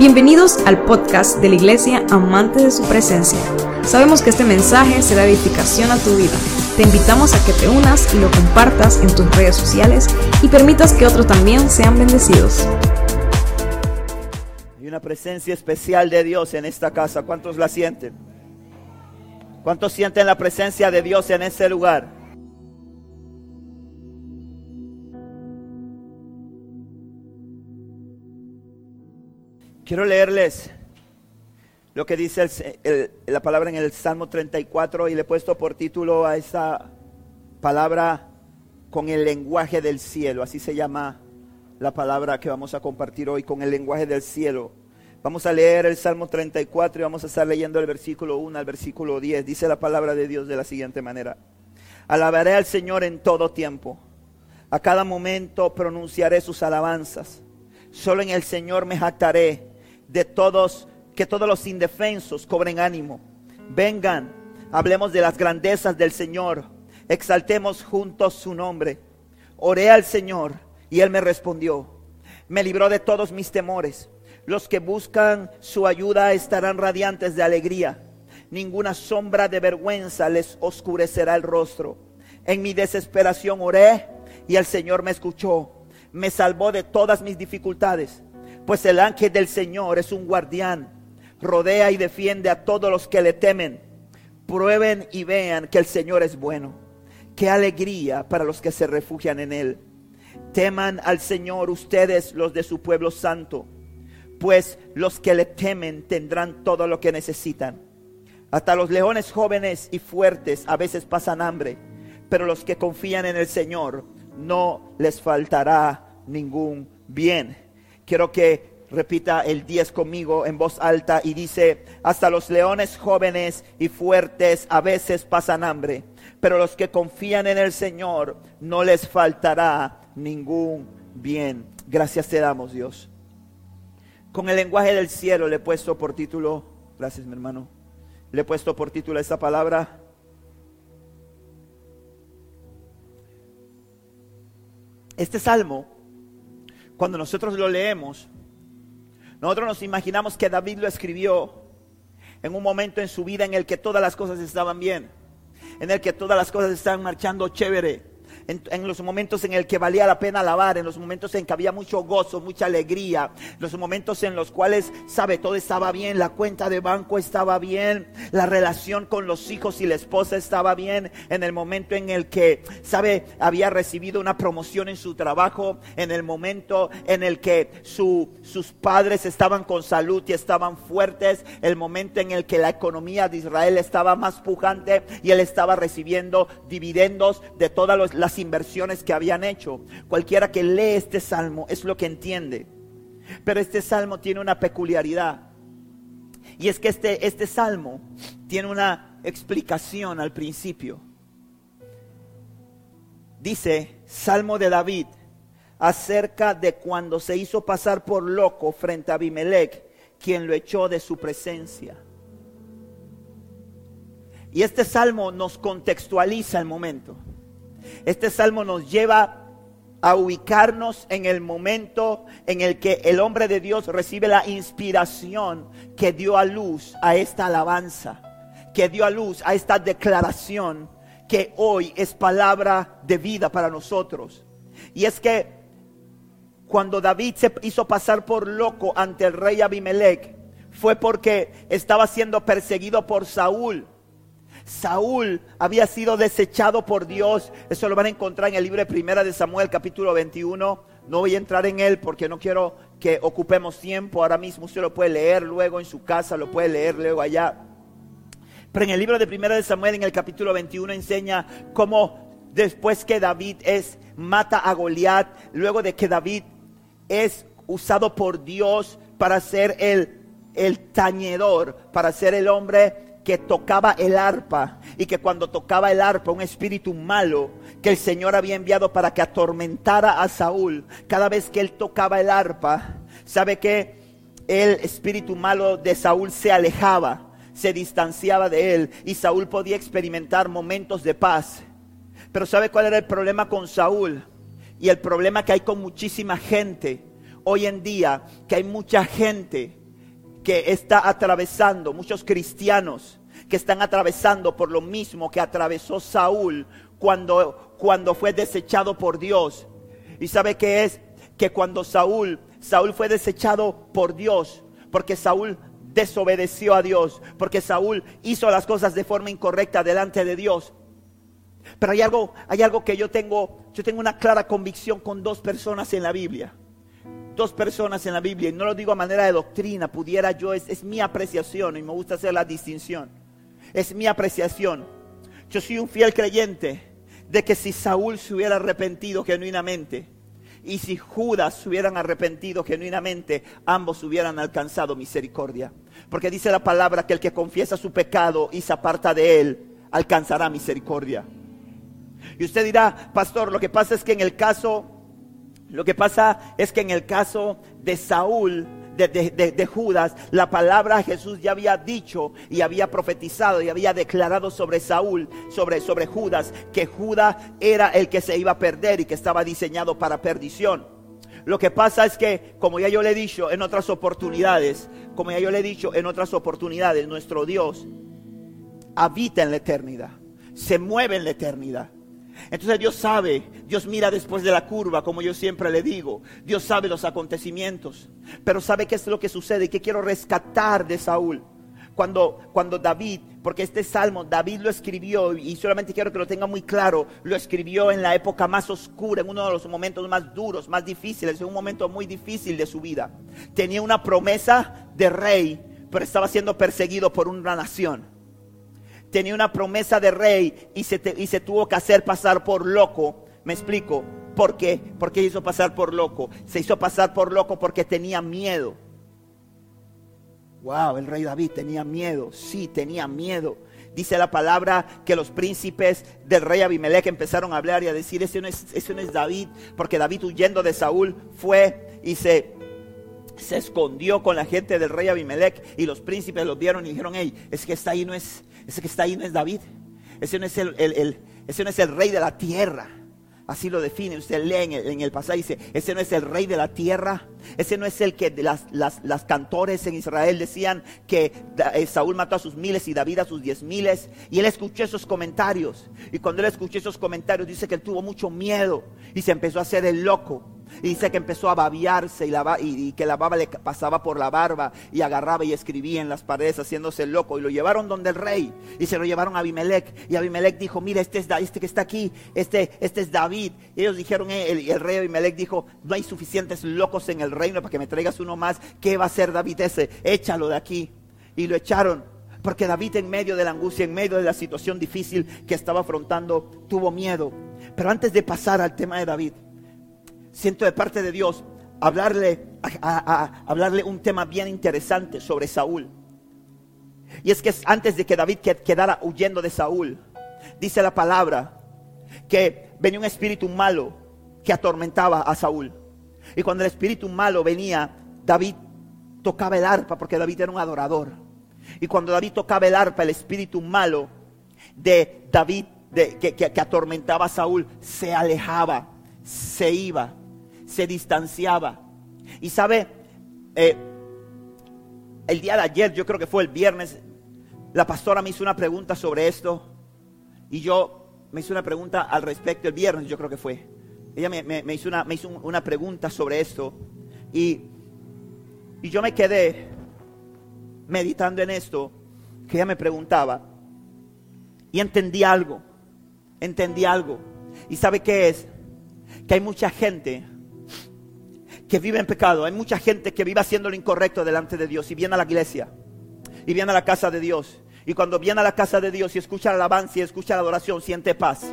Bienvenidos al podcast de la Iglesia Amante de su Presencia. Sabemos que este mensaje será edificación a tu vida. Te invitamos a que te unas y lo compartas en tus redes sociales y permitas que otros también sean bendecidos. Hay una presencia especial de Dios en esta casa. ¿Cuántos la sienten? ¿Cuántos sienten la presencia de Dios en ese lugar? Quiero leerles lo que dice la palabra en el Salmo 34 y le he puesto por título a esta palabra con el lenguaje del cielo. Así se llama la palabra que vamos a compartir hoy con el lenguaje del cielo. Vamos a leer el Salmo 34 y vamos a estar leyendo el versículo 1 al versículo 10. Dice la palabra de Dios de la siguiente manera. Alabaré al Señor en todo tiempo. A cada momento pronunciaré sus alabanzas. Solo en el Señor me jactaré de todos, que todos los indefensos cobren ánimo. Vengan, hablemos de las grandezas del Señor, exaltemos juntos su nombre. Oré al Señor y Él me respondió. Me libró de todos mis temores. Los que buscan su ayuda estarán radiantes de alegría. Ninguna sombra de vergüenza les oscurecerá el rostro. En mi desesperación oré y el Señor me escuchó. Me salvó de todas mis dificultades pues el ángel del Señor es un guardián, rodea y defiende a todos los que le temen. Prueben y vean que el Señor es bueno. Qué alegría para los que se refugian en Él. Teman al Señor ustedes los de su pueblo santo, pues los que le temen tendrán todo lo que necesitan. Hasta los leones jóvenes y fuertes a veces pasan hambre, pero los que confían en el Señor no les faltará ningún bien. Quiero que repita el 10 conmigo en voz alta y dice, hasta los leones jóvenes y fuertes a veces pasan hambre, pero los que confían en el Señor no les faltará ningún bien. Gracias te damos, Dios. Con el lenguaje del cielo le he puesto por título, gracias mi hermano, le he puesto por título esta palabra. Este salmo cuando nosotros lo leemos, nosotros nos imaginamos que David lo escribió en un momento en su vida en el que todas las cosas estaban bien, en el que todas las cosas estaban marchando chévere, en, los momentos en el que valía la pena alabar, en los momentos en que había mucho gozo, mucha alegría, los momentos en los cuales, sabe, todo estaba bien, la cuenta de banco estaba bien, la relación con los hijos y la esposa estaba bien, en el momento en el que, sabe, había recibido una promoción en su trabajo, en el momento en el que sus padres estaban con salud y estaban fuertes, el momento en el que la economía de Israel estaba más pujante y él estaba recibiendo dividendos de todas las inversiones que habían hecho. Cualquiera que lee este salmo es lo que entiende. Pero este salmo tiene una peculiaridad. Y es que este, este salmo tiene una explicación al principio. Dice, Salmo de David, acerca de cuando se hizo pasar por loco frente a Abimelech, quien lo echó de su presencia. Y este salmo nos contextualiza el momento. Este salmo nos lleva a ubicarnos en el momento en el que el hombre de Dios recibe la inspiración que dio a luz a esta alabanza, que dio a luz a esta declaración que hoy es palabra de vida para nosotros. Y es que cuando David se hizo pasar por loco ante el rey Abimelech, fue porque estaba siendo perseguido por Saúl Saúl había sido desechado por Dios. Eso lo van a encontrar en el libro de Primera de Samuel, capítulo 21. No voy a entrar en él porque no quiero que ocupemos tiempo ahora mismo. Usted lo puede leer luego en su casa, lo puede leer luego allá. Pero en el libro de Primera de Samuel, en el capítulo 21, enseña cómo después que David es mata a Goliat, luego de que David es usado por Dios para ser el, el tañedor, para ser el hombre que tocaba el arpa y que cuando tocaba el arpa un espíritu malo que el Señor había enviado para que atormentara a Saúl, cada vez que él tocaba el arpa, sabe que el espíritu malo de Saúl se alejaba, se distanciaba de él y Saúl podía experimentar momentos de paz. Pero ¿sabe cuál era el problema con Saúl? Y el problema que hay con muchísima gente hoy en día, que hay mucha gente que está atravesando, muchos cristianos que están atravesando por lo mismo que atravesó Saúl cuando, cuando fue desechado por Dios. ¿Y sabe qué es? Que cuando Saúl, Saúl fue desechado por Dios, porque Saúl desobedeció a Dios, porque Saúl hizo las cosas de forma incorrecta delante de Dios. Pero hay algo, hay algo que yo tengo, yo tengo una clara convicción con dos personas en la Biblia. Dos personas en la Biblia, y no lo digo a manera de doctrina, pudiera yo, es, es mi apreciación y me gusta hacer la distinción. Es mi apreciación. Yo soy un fiel creyente de que si Saúl se hubiera arrepentido genuinamente y si Judas se hubieran arrepentido genuinamente, ambos hubieran alcanzado misericordia. Porque dice la palabra que el que confiesa su pecado y se aparta de él, alcanzará misericordia. Y usted dirá, pastor, lo que pasa es que en el caso, lo que pasa es que en el caso de Saúl, de, Judas, la palabra Jesús ya había dicho y había profetizado y había declarado sobre Saúl, sobre, sobre Judas, que Judas era el que se iba a perder y que estaba diseñado para perdición. Lo que pasa es que, como ya yo le he dicho en otras oportunidades, como ya yo le he dicho en otras oportunidades, nuestro Dios habita en la eternidad, se mueve en la eternidad. Entonces Dios sabe, Dios mira después de la curva, como yo siempre le digo. Dios sabe los acontecimientos, pero sabe qué es lo que sucede y qué quiero rescatar de Saúl. Cuando, cuando David, porque este salmo David lo escribió y solamente quiero que lo tenga muy claro, lo escribió en la época más oscura, en uno de los momentos más duros, más difíciles, en un momento muy difícil de su vida. Tenía una promesa de rey, pero estaba siendo perseguido por una nación tenía una promesa de rey y se, tuvo que hacer pasar por loco. Me explico. ¿Por qué? ¿Por qué hizo pasar por loco? Se hizo pasar por loco porque tenía miedo. Wow, el rey David tenía miedo. Sí, tenía miedo. Dice la palabra que los príncipes del rey Abimelech empezaron a hablar y a decir, ese no es, David, porque David huyendo de Saúl fue y se, escondió con la gente del rey Abimelech y los príncipes lo vieron y dijeron, hey, es que está ahí no es, ese que está ahí no es David. Ese no es el, ese no es el rey de la tierra. Así lo define. Usted lee en el, el pasaje dice, ese no es el rey de la tierra. Ese no es el que las, las, cantores en Israel decían que eh, Saúl mató a sus miles y David a sus diez miles. Y él escuchó esos comentarios. Y cuando él escuchó esos comentarios dice que él tuvo mucho miedo y se empezó a hacer el loco. Y dice que empezó a babiarse y, que la baba le pasaba por la barba y agarraba y escribía en las paredes haciéndose loco. Y lo llevaron donde el rey y se lo llevaron a Abimelech. Y Abimelech dijo, mira, este es este que está aquí, este, este es David. Y ellos dijeron, eh, el, el rey Abimelech dijo, no hay suficientes locos en el reino para que me traigas uno más. ¿Qué va a hacer David ese? Échalo de aquí. Y lo echaron. Porque David en medio de la angustia, en medio de la situación difícil que estaba afrontando, tuvo miedo. Pero antes de pasar al tema de David, siento de parte de Dios hablarle, hablarle un tema bien interesante sobre Saúl. Y es que antes de que David quedara huyendo de Saúl, dice la palabra que venía un espíritu malo que atormentaba a Saúl. Y cuando el espíritu malo venía, David tocaba el arpa porque David era un adorador. Y cuando David tocaba el arpa, el espíritu malo de David que atormentaba a Saúl se alejaba, se iba se distanciaba. Y sabe, eh, el día de ayer, yo creo que fue el viernes, la pastora me hizo una pregunta sobre esto y yo me hice una pregunta al respecto el viernes, yo creo que fue. Ella me, hizo, una, me hizo una pregunta sobre esto y, y yo me quedé meditando en esto que ella me preguntaba y entendí algo, entendí algo. ¿Y sabe qué es? Que hay mucha gente que vive en pecado. Hay mucha gente que vive haciendo lo incorrecto delante de Dios y viene a la iglesia y viene a la casa de Dios. Y cuando viene a la casa de Dios y escucha la alabanza y escucha la adoración, siente paz.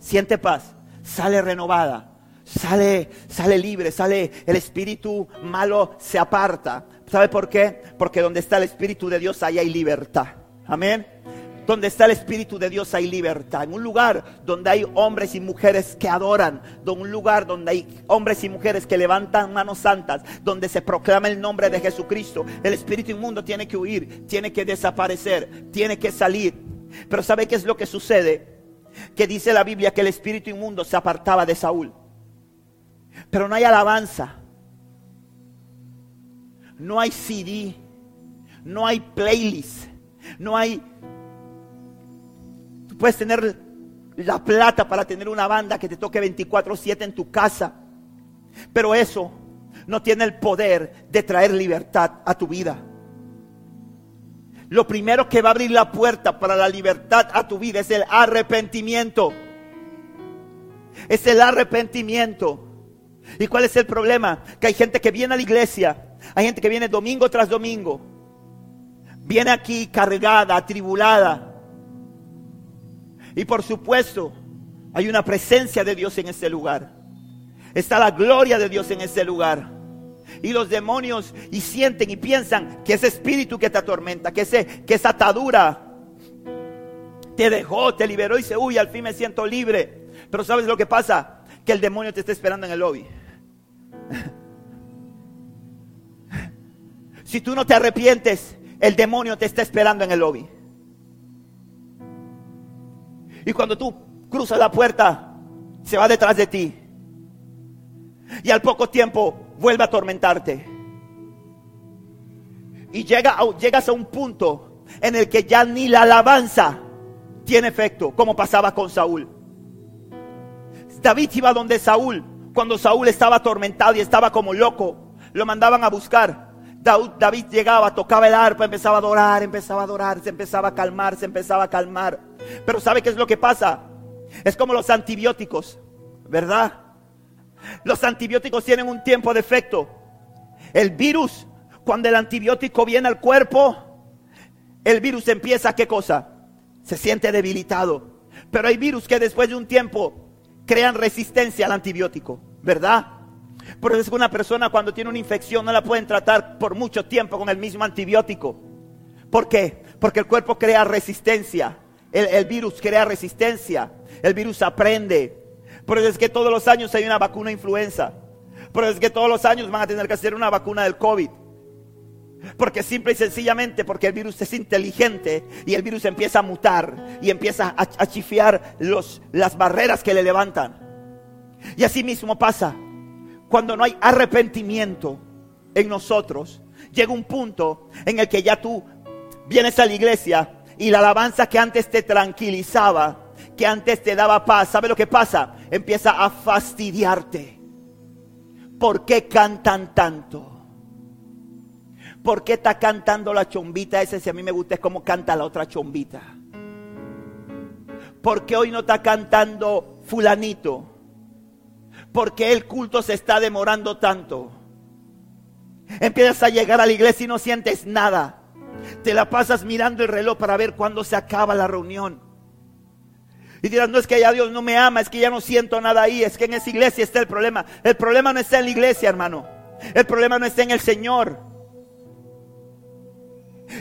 Siente paz. Sale renovada. Sale, sale libre, sale el espíritu malo se aparta. ¿Sabe por qué? Porque donde está el espíritu de Dios ahí hay libertad. Amén. Donde está el Espíritu de Dios hay libertad. En un lugar donde hay hombres y mujeres que adoran. En un lugar donde hay hombres y mujeres que levantan manos santas. Donde se proclama el nombre de Jesucristo. El espíritu inmundo tiene que huir. Tiene que desaparecer. Tiene que salir. Pero ¿sabe qué es lo que sucede? Que dice la Biblia que el espíritu inmundo se apartaba de Saúl. Pero no hay alabanza. No hay CD. no hay playlist, no hay... Puedes tener la plata para tener una banda que te toque 24/7 en tu casa, pero eso no tiene el poder de traer libertad a tu vida. Lo primero que va a abrir la puerta para la libertad a tu vida es el arrepentimiento. Es el arrepentimiento. ¿Y cuál es el problema? Que hay gente que viene a la iglesia, hay gente que viene domingo tras domingo, viene aquí cargada, atribulada. Y por supuesto, hay una presencia de Dios en este lugar. Está la gloria de Dios en este lugar. Y los demonios y sienten y piensan que ese espíritu que te atormenta, que, ese, que esa atadura te dejó, te liberó y se huye, al fin me siento libre. Pero ¿sabes lo que pasa? Que el demonio te está esperando en el lobby. Si tú no te arrepientes, el demonio te está esperando en el lobby. Y cuando tú cruzas la puerta, se va detrás de ti. Y al poco tiempo vuelve a atormentarte. Y llega llegas a un punto en el que ya ni la alabanza tiene efecto, como pasaba con Saúl. David iba donde Saúl, cuando Saúl estaba atormentado y estaba como loco, lo mandaban a buscar. David llegaba, tocaba el arpa, empezaba a adorar, empezaba a adorar, se empezaba a calmar, se empezaba a calmar. Pero ¿sabe qué es lo que pasa? Es como los antibióticos, ¿verdad? Los antibióticos tienen un tiempo de efecto. El virus, cuando el antibiótico viene al cuerpo, el virus empieza, ¿qué cosa? Se siente debilitado. Pero hay virus que después de un tiempo crean resistencia al antibiótico, ¿verdad? Por eso es que una persona cuando tiene una infección no la pueden tratar por mucho tiempo con el mismo antibiótico. ¿Por qué? Porque el cuerpo crea resistencia. El, el virus crea resistencia. El virus aprende. Por eso es que todos los años hay una vacuna influenza. Por eso es que todos los años van a tener que hacer una vacuna del COVID. Porque simple y sencillamente, porque el virus es inteligente y el virus empieza a mutar y empieza a, a chifiar los, las barreras que le levantan. Y así mismo pasa. Cuando no hay arrepentimiento en nosotros, llega un punto en el que ya tú vienes a la iglesia y la alabanza que antes te tranquilizaba, que antes te daba paz, ¿sabe lo que pasa? Empieza a fastidiarte. ¿Por qué cantan tanto? ¿Por qué está cantando la chombita ese? Si a mí me gusta es como canta la otra chombita. ¿Por qué hoy no está cantando fulanito? ¿Por qué el culto se está demorando tanto? Empiezas a llegar a la iglesia y no sientes nada. Te la pasas mirando el reloj para ver cuándo se acaba la reunión. Y dirás, no es que ya Dios no me ama, es que ya no siento nada ahí, es que en esa iglesia está el problema. El problema no está en la iglesia, hermano. El problema no está en el Señor.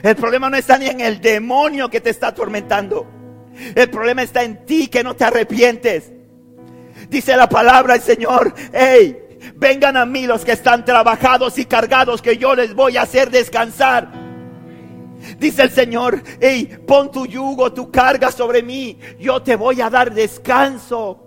El problema no está ni en el demonio que te está atormentando. El problema está en ti que no te arrepientes. Dice la palabra del Señor, hey, vengan a mí los que están trabajados y cargados, que yo les voy a hacer descansar. Dice el Señor, hey, pon tu yugo, tu carga sobre mí, yo te voy a dar descanso.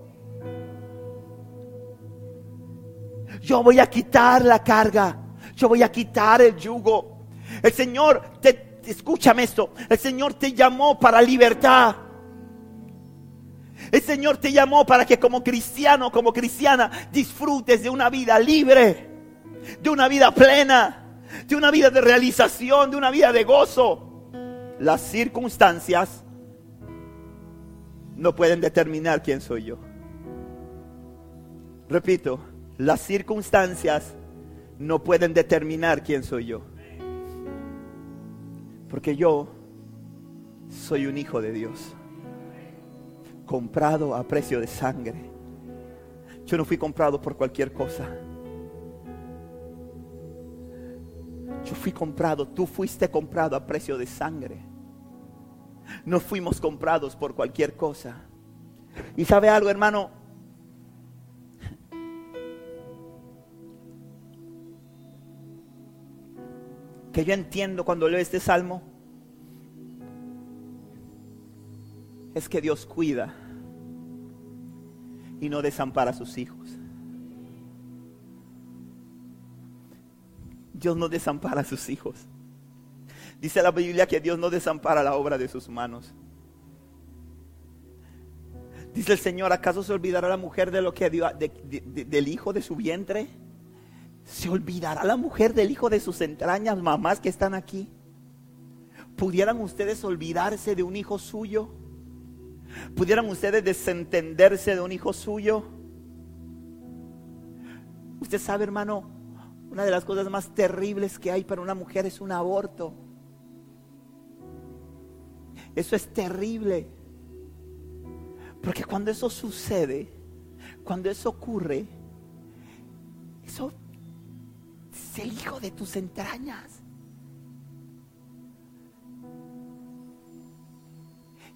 Yo voy a quitar la carga, yo voy a quitar el yugo. El Señor, te, escúchame esto, el Señor te llamó para libertad. El Señor te llamó para que como cristiano, como cristiana, disfrutes de una vida libre, de una vida plena de una vida de realización, de una vida de gozo. Las circunstancias no pueden determinar quién soy yo. Repito, las circunstancias no pueden determinar quién soy yo. Porque yo soy un hijo de Dios, comprado a precio de sangre. Yo no fui comprado por cualquier cosa. Yo fui comprado, tú fuiste comprado a precio de sangre. No fuimos comprados por cualquier cosa. Y sabe algo, hermano, que yo entiendo cuando leo este salmo, es que Dios cuida y no desampara a sus hijos. Dios no desampara a sus hijos. Dice la Biblia que Dios no desampara la obra de sus manos. Dice el Señor, ¿acaso se olvidará la mujer de lo que dio, del hijo de su vientre? ¿Se olvidará la mujer del hijo de sus entrañas, mamás que están aquí? ¿Pudieran ustedes olvidarse de un hijo suyo? ¿Pudieran ustedes desentenderse de un hijo suyo? Usted sabe, hermano, una de las cosas más terribles que hay para una mujer es un aborto. Eso es terrible. Porque cuando eso sucede, cuando eso ocurre, eso es el hijo de tus entrañas.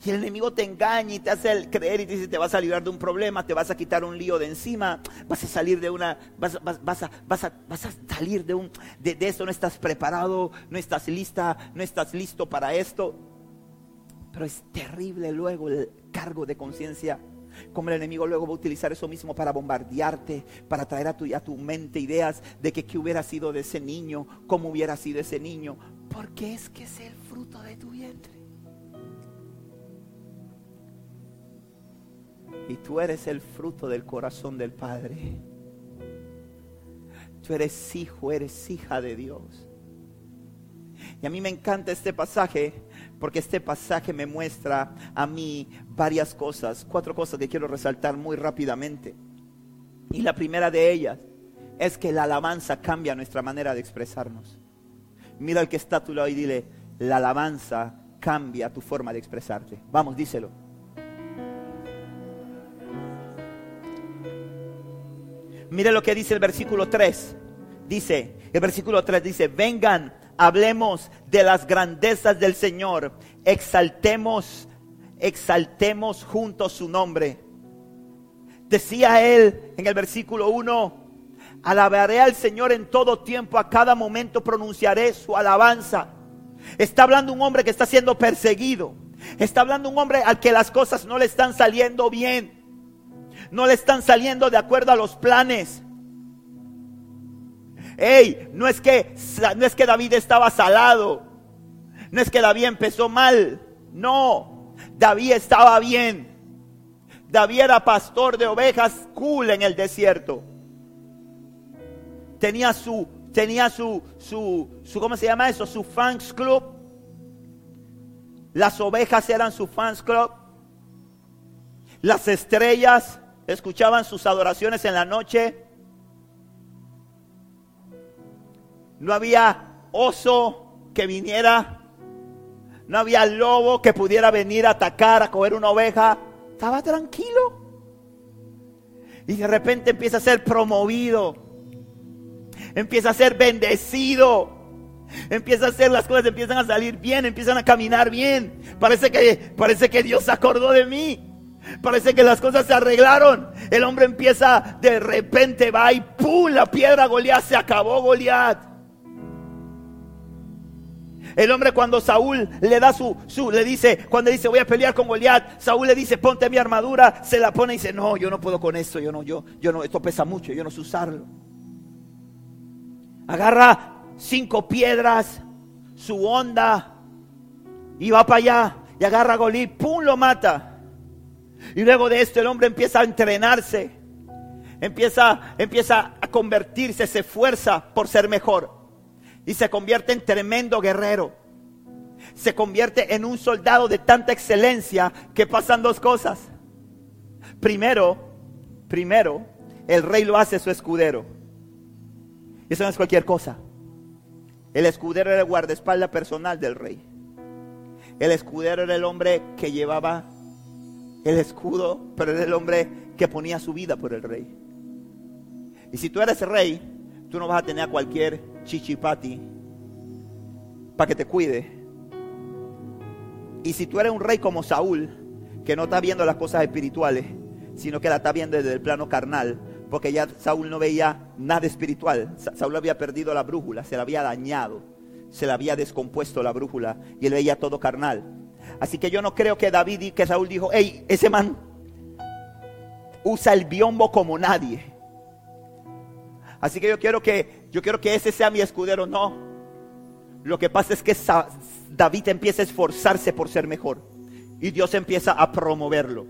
Y el enemigo te engaña y te hace creer y te dice, te vas a librar de un problema, te vas a quitar un lío de encima, vas a salir de una, vas, vas, a, vas a, salir de, un, de, de no estás preparado, no estás lista, no estás listo para esto. Pero es terrible luego el cargo de conciencia. Como el enemigo luego va a utilizar eso mismo para bombardearte, para traer a tu, a tu mente ideas de que qué hubiera sido de ese niño, cómo hubiera sido ese niño. Porque es que es el fruto de tu vientre. Y tú eres el fruto del corazón del Padre. Tú eres hijo, eres hija de Dios. Y a mí me encanta este pasaje porque este pasaje me muestra a mí varias cosas, cuatro cosas que quiero resaltar muy rápidamente. Y la primera de ellas es que la alabanza cambia nuestra manera de expresarnos. Mira al que está a tu lado y dile, la alabanza cambia tu forma de expresarte. Vamos, díselo. Mire lo que dice el versículo 3. Dice, el versículo 3 dice, vengan hablemos de las grandezas del Señor, exaltemos, exaltemos juntos su nombre. Decía él en el versículo 1, alabaré al Señor en todo tiempo, a cada momento pronunciaré su alabanza. Está hablando un hombre que está siendo perseguido. Está hablando un hombre al que las cosas no le están saliendo bien. No le están saliendo de acuerdo a los planes. Hey, no es que no es que David estaba salado. No es que David empezó mal. No, David estaba bien. David era pastor de ovejas cool en el desierto. Tenía su tenía su su su ¿cómo se llama eso? Su fans club. Las ovejas eran su fans club. Las estrellas escuchaban sus adoraciones en la noche. No había oso que viniera. No había lobo que pudiera venir a atacar, a coger una oveja. Estaba tranquilo. Y de repente empieza a ser promovido. Empieza a ser bendecido. Empieza a hacer las cosas, empiezan a salir bien, empiezan a caminar bien. Parece que, parece que Dios se acordó de mí. Parece que las cosas se arreglaron. El hombre empieza, de repente va y ¡pum! La piedra Goliat se acabó Goliat. El hombre cuando Saúl le da su, su, le dice, cuando dice voy a pelear con Goliat, Saúl le dice ponte mi armadura, se la pone y dice no, yo no puedo con esto, yo no, yo, yo no, esto pesa mucho, yo no sé usarlo. Agarra cinco piedras, su onda y va para allá y agarra a Goliat, pum, lo mata. Y luego de esto el hombre empieza a entrenarse, empieza, empieza a convertirse, se esfuerza por ser mejor y se convierte en tremendo guerrero. Se convierte en un soldado de tanta excelencia que pasan dos cosas. Primero, primero, el rey lo hace su escudero. Eso no es cualquier cosa. El escudero era el guardaespaldas personal del rey. El escudero era el hombre que llevaba el escudo, pero era el hombre que ponía su vida por el rey. Y si tú eres rey, tú no vas a tener a cualquier chichipati para que te cuide. Y si tú eres un rey como Saúl, que no está viendo las cosas espirituales, sino que la está viendo desde el plano carnal, porque ya Saúl no veía nada espiritual. Saúl había perdido la brújula, se la había dañado, se le había descompuesto la brújula y él veía todo carnal. Así que yo no creo que David y que Saúl dijo, hey, ese man usa el biombo como nadie. Así que yo quiero que yo quiero que ese sea mi escudero, no. Lo que pasa es que David empieza a esforzarse por ser mejor y Dios empieza a promoverlo.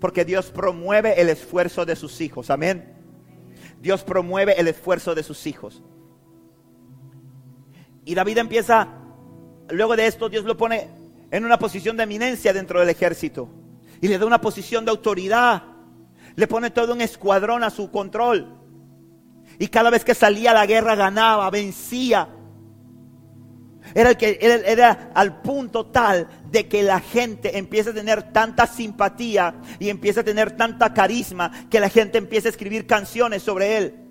Porque Dios promueve el esfuerzo de sus hijos. Amén. Dios promueve el esfuerzo de sus hijos. Y David empieza, luego de esto Dios lo pone en una posición de eminencia dentro del ejército. Y le da una posición de autoridad. Le pone todo un escuadrón a su control. Y cada vez que salía a la guerra ganaba, vencía. Era, el que, era, al punto tal de que la gente empieza a tener tanta simpatía y empieza a tener tanta carisma que la gente empieza a escribir canciones sobre él.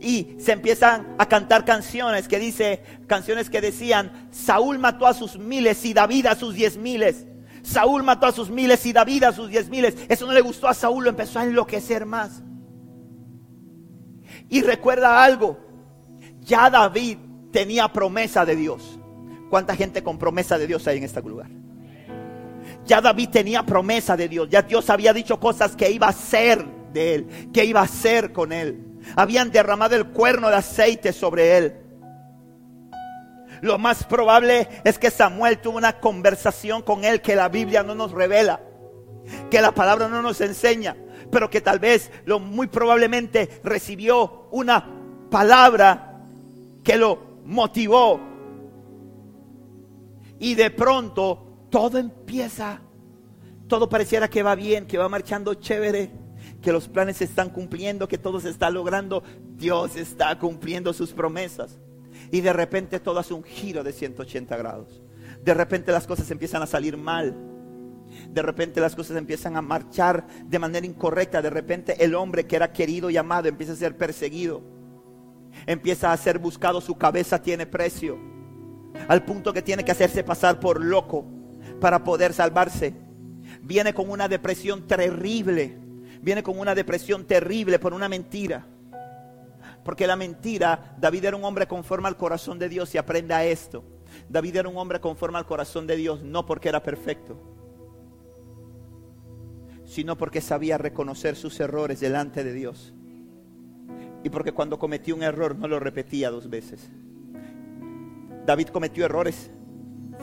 Y se empiezan a cantar canciones que dice, canciones que decían, Saúl mató a sus miles y David a sus diez miles. Saúl mató a sus miles y David a sus diez miles. Eso no le gustó a Saúl, lo empezó a enloquecer más. Y recuerda algo, ya David tenía promesa de Dios. ¿Cuánta gente con promesa de Dios hay en este lugar? Ya David tenía promesa de Dios. Ya Dios había dicho cosas que iba a hacer de él, que iba a hacer con él. Habían derramado el cuerno de aceite sobre él. Lo más probable es que Samuel tuvo una conversación con él que la Biblia no nos revela, que la palabra no nos enseña, pero que tal vez lo muy probablemente recibió una palabra que lo motivó. Y de pronto todo empieza, todo pareciera que va bien, que va marchando chévere, que los planes se están cumpliendo, que todo se está logrando. Dios está cumpliendo sus promesas. Y de repente todo hace un giro de 180 grados. De repente las cosas empiezan a salir mal. De repente las cosas empiezan a marchar de manera incorrecta. De repente el hombre que era querido y amado empieza a ser perseguido empieza a ser buscado, su cabeza tiene precio. Al punto que tiene que hacerse pasar por loco para poder salvarse. Viene con una depresión terrible. Viene con una depresión terrible por una mentira. Porque la mentira, David era un hombre conforme al corazón de Dios y aprenda esto. David era un hombre conforme al corazón de Dios, no porque era perfecto, sino porque sabía reconocer sus errores delante de Dios y porque cuando cometió un error no lo repetía dos veces. David cometió errores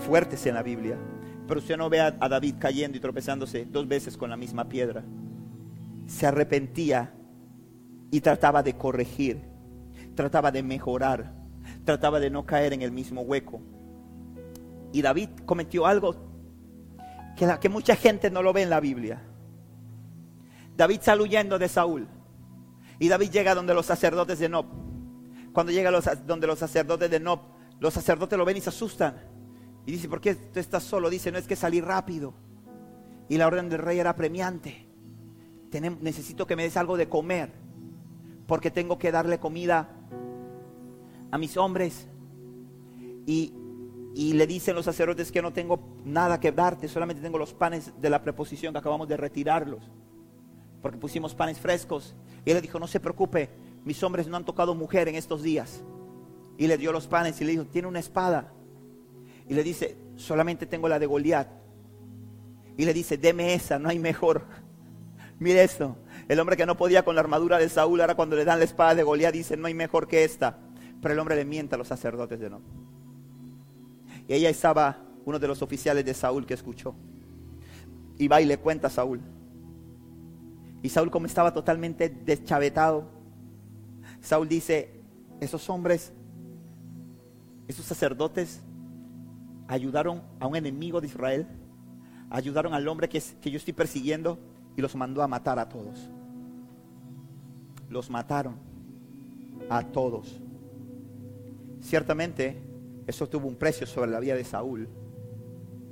fuertes en la Biblia, pero usted no ve a, David cayendo y tropezándose dos veces con la misma piedra. Se arrepentía y trataba de corregir, trataba de mejorar, trataba de no caer en el mismo hueco. Y David cometió algo que, que mucha gente no lo ve en la Biblia. David sale huyendo de Saúl. Y David llega donde los sacerdotes de Nob. Cuando llega los, donde los sacerdotes de Nob, los sacerdotes lo ven y se asustan. Y dice, ¿por qué tú estás solo? Dice, no es que salir rápido. Y la orden del rey era premiante. Necesito que me des algo de comer. Porque tengo que darle comida a mis hombres. Y, y le dicen los sacerdotes que no tengo nada que darte, solamente tengo los panes de la preposición que acabamos de retirarlos porque pusimos panes frescos. Y él le dijo, no se preocupe, mis hombres no han tocado mujer en estos días. Y le dio los panes y le dijo, tiene una espada. Y le dice, solamente tengo la de Goliat. Y le dice, deme esa, no hay mejor. Mire esto, el hombre que no podía con la armadura de Saúl, ahora cuando le dan la espada de Goliat dice, no hay mejor que esta. Pero el hombre le mienta a los sacerdotes de no. Y ella estaba uno de los oficiales de Saúl que escuchó. Y va y le cuenta a Saúl. Y Saúl como estaba totalmente deschavetado, Saúl dice, esos hombres, esos sacerdotes ayudaron a un enemigo de Israel, ayudaron al hombre que, que yo estoy persiguiendo y los mandó a matar a todos. Los mataron a todos. Ciertamente, eso tuvo un precio sobre la vida de Saúl,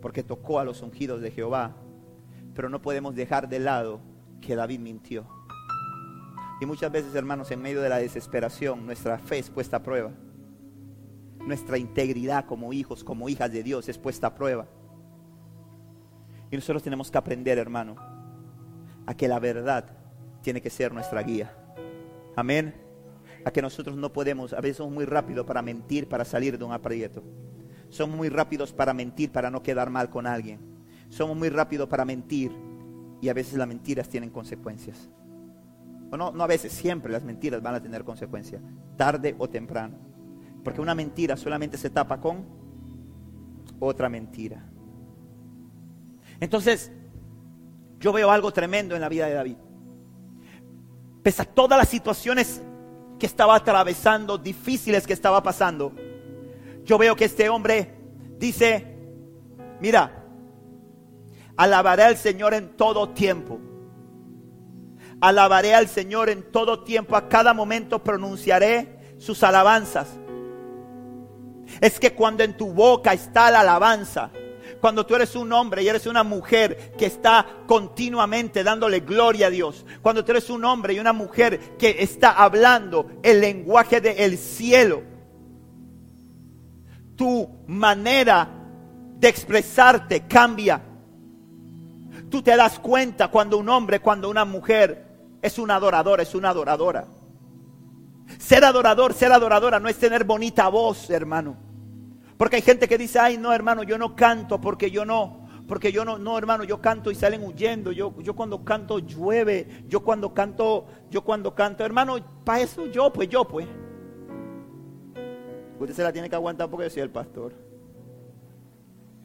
porque tocó a los ungidos de Jehová, pero no podemos dejar de lado que David mintió. Y muchas veces, hermanos, en medio de la desesperación, nuestra fe es puesta a prueba. Nuestra integridad como hijos, como hijas de Dios es puesta a prueba. Y nosotros tenemos que aprender, hermano, a que la verdad tiene que ser nuestra guía. Amén. A que nosotros no podemos, a veces somos muy rápidos para mentir, para salir de un aprieto. Somos muy rápidos para mentir, para no quedar mal con alguien. Somos muy rápidos para mentir y a veces las mentiras tienen consecuencias. o no, no a veces, siempre las mentiras van a tener consecuencia, tarde o temprano. Porque una mentira solamente se tapa con otra mentira. Entonces, yo veo algo tremendo en la vida de David. Pese a todas las situaciones que estaba atravesando, difíciles que estaba pasando, yo veo que este hombre dice, mira, alabaré al Señor en todo tiempo. Alabaré al Señor en todo tiempo, a cada momento pronunciaré sus alabanzas. Es que cuando en tu boca está la alabanza, cuando tú eres un hombre y eres una mujer que está continuamente dándole gloria a Dios. Cuando tú eres un hombre y una mujer que está hablando el lenguaje del cielo. Tu manera de expresarte cambia. Tú te das cuenta cuando un hombre, cuando una mujer es un adorador, es una adoradora. Ser adorador, ser adoradora no es tener bonita voz, hermano. Porque hay gente que dice, ay, no, hermano, yo no canto porque yo no, porque yo no, no, hermano, yo canto y salen huyendo. Yo, yo cuando canto llueve. Yo cuando canto, yo cuando canto, hermano, para eso yo, pues yo, pues. Usted se la tiene que aguantar porque yo soy el pastor.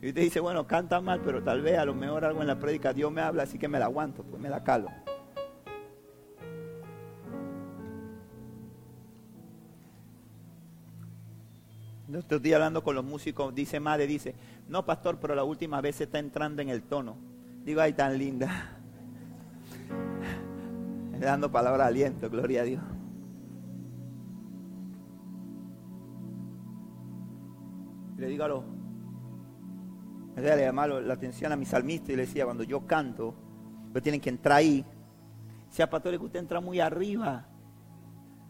Y usted dice, bueno, canta mal, pero tal vez a lo mejor algo en la prédica Dios me habla, así que me la aguanto, pues me la calo. Estoy día hablando con los músicos, dice madre, dice, no pastor, pero la última vez se está entrando en el tono. Digo, ay, tan linda. Dando palabra de aliento, gloria a Dios. le digo a los, le llamaba la atención a mi salmista y le decía, cuando yo canto, pues tienen que entrar ahí. Decía, pastor, que usted entra muy arriba.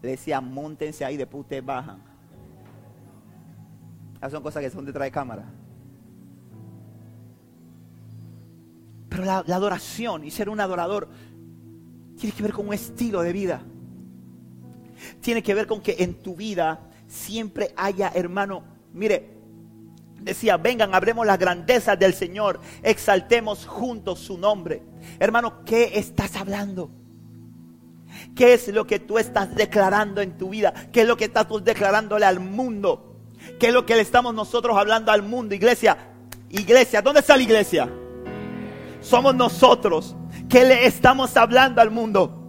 Le decía, montense ahí, después ustedes bajan. Esas son cosas que son detrás de cámara. Pero la, adoración y ser un adorador tiene que ver con un estilo de vida. Tiene que ver con que en tu vida siempre haya, hermano, mire, decía, vengan, hablemos las grandezas del Señor, exaltemos juntos su nombre. Hermano, ¿qué estás hablando? ¿Qué es lo que tú estás declarando en tu vida? ¿Qué es lo que estás declarándole al mundo? ¿Qué es lo que le estamos nosotros hablando al mundo? Iglesia, iglesia, ¿dónde está la iglesia? Somos nosotros. ¿Qué le estamos hablando al mundo?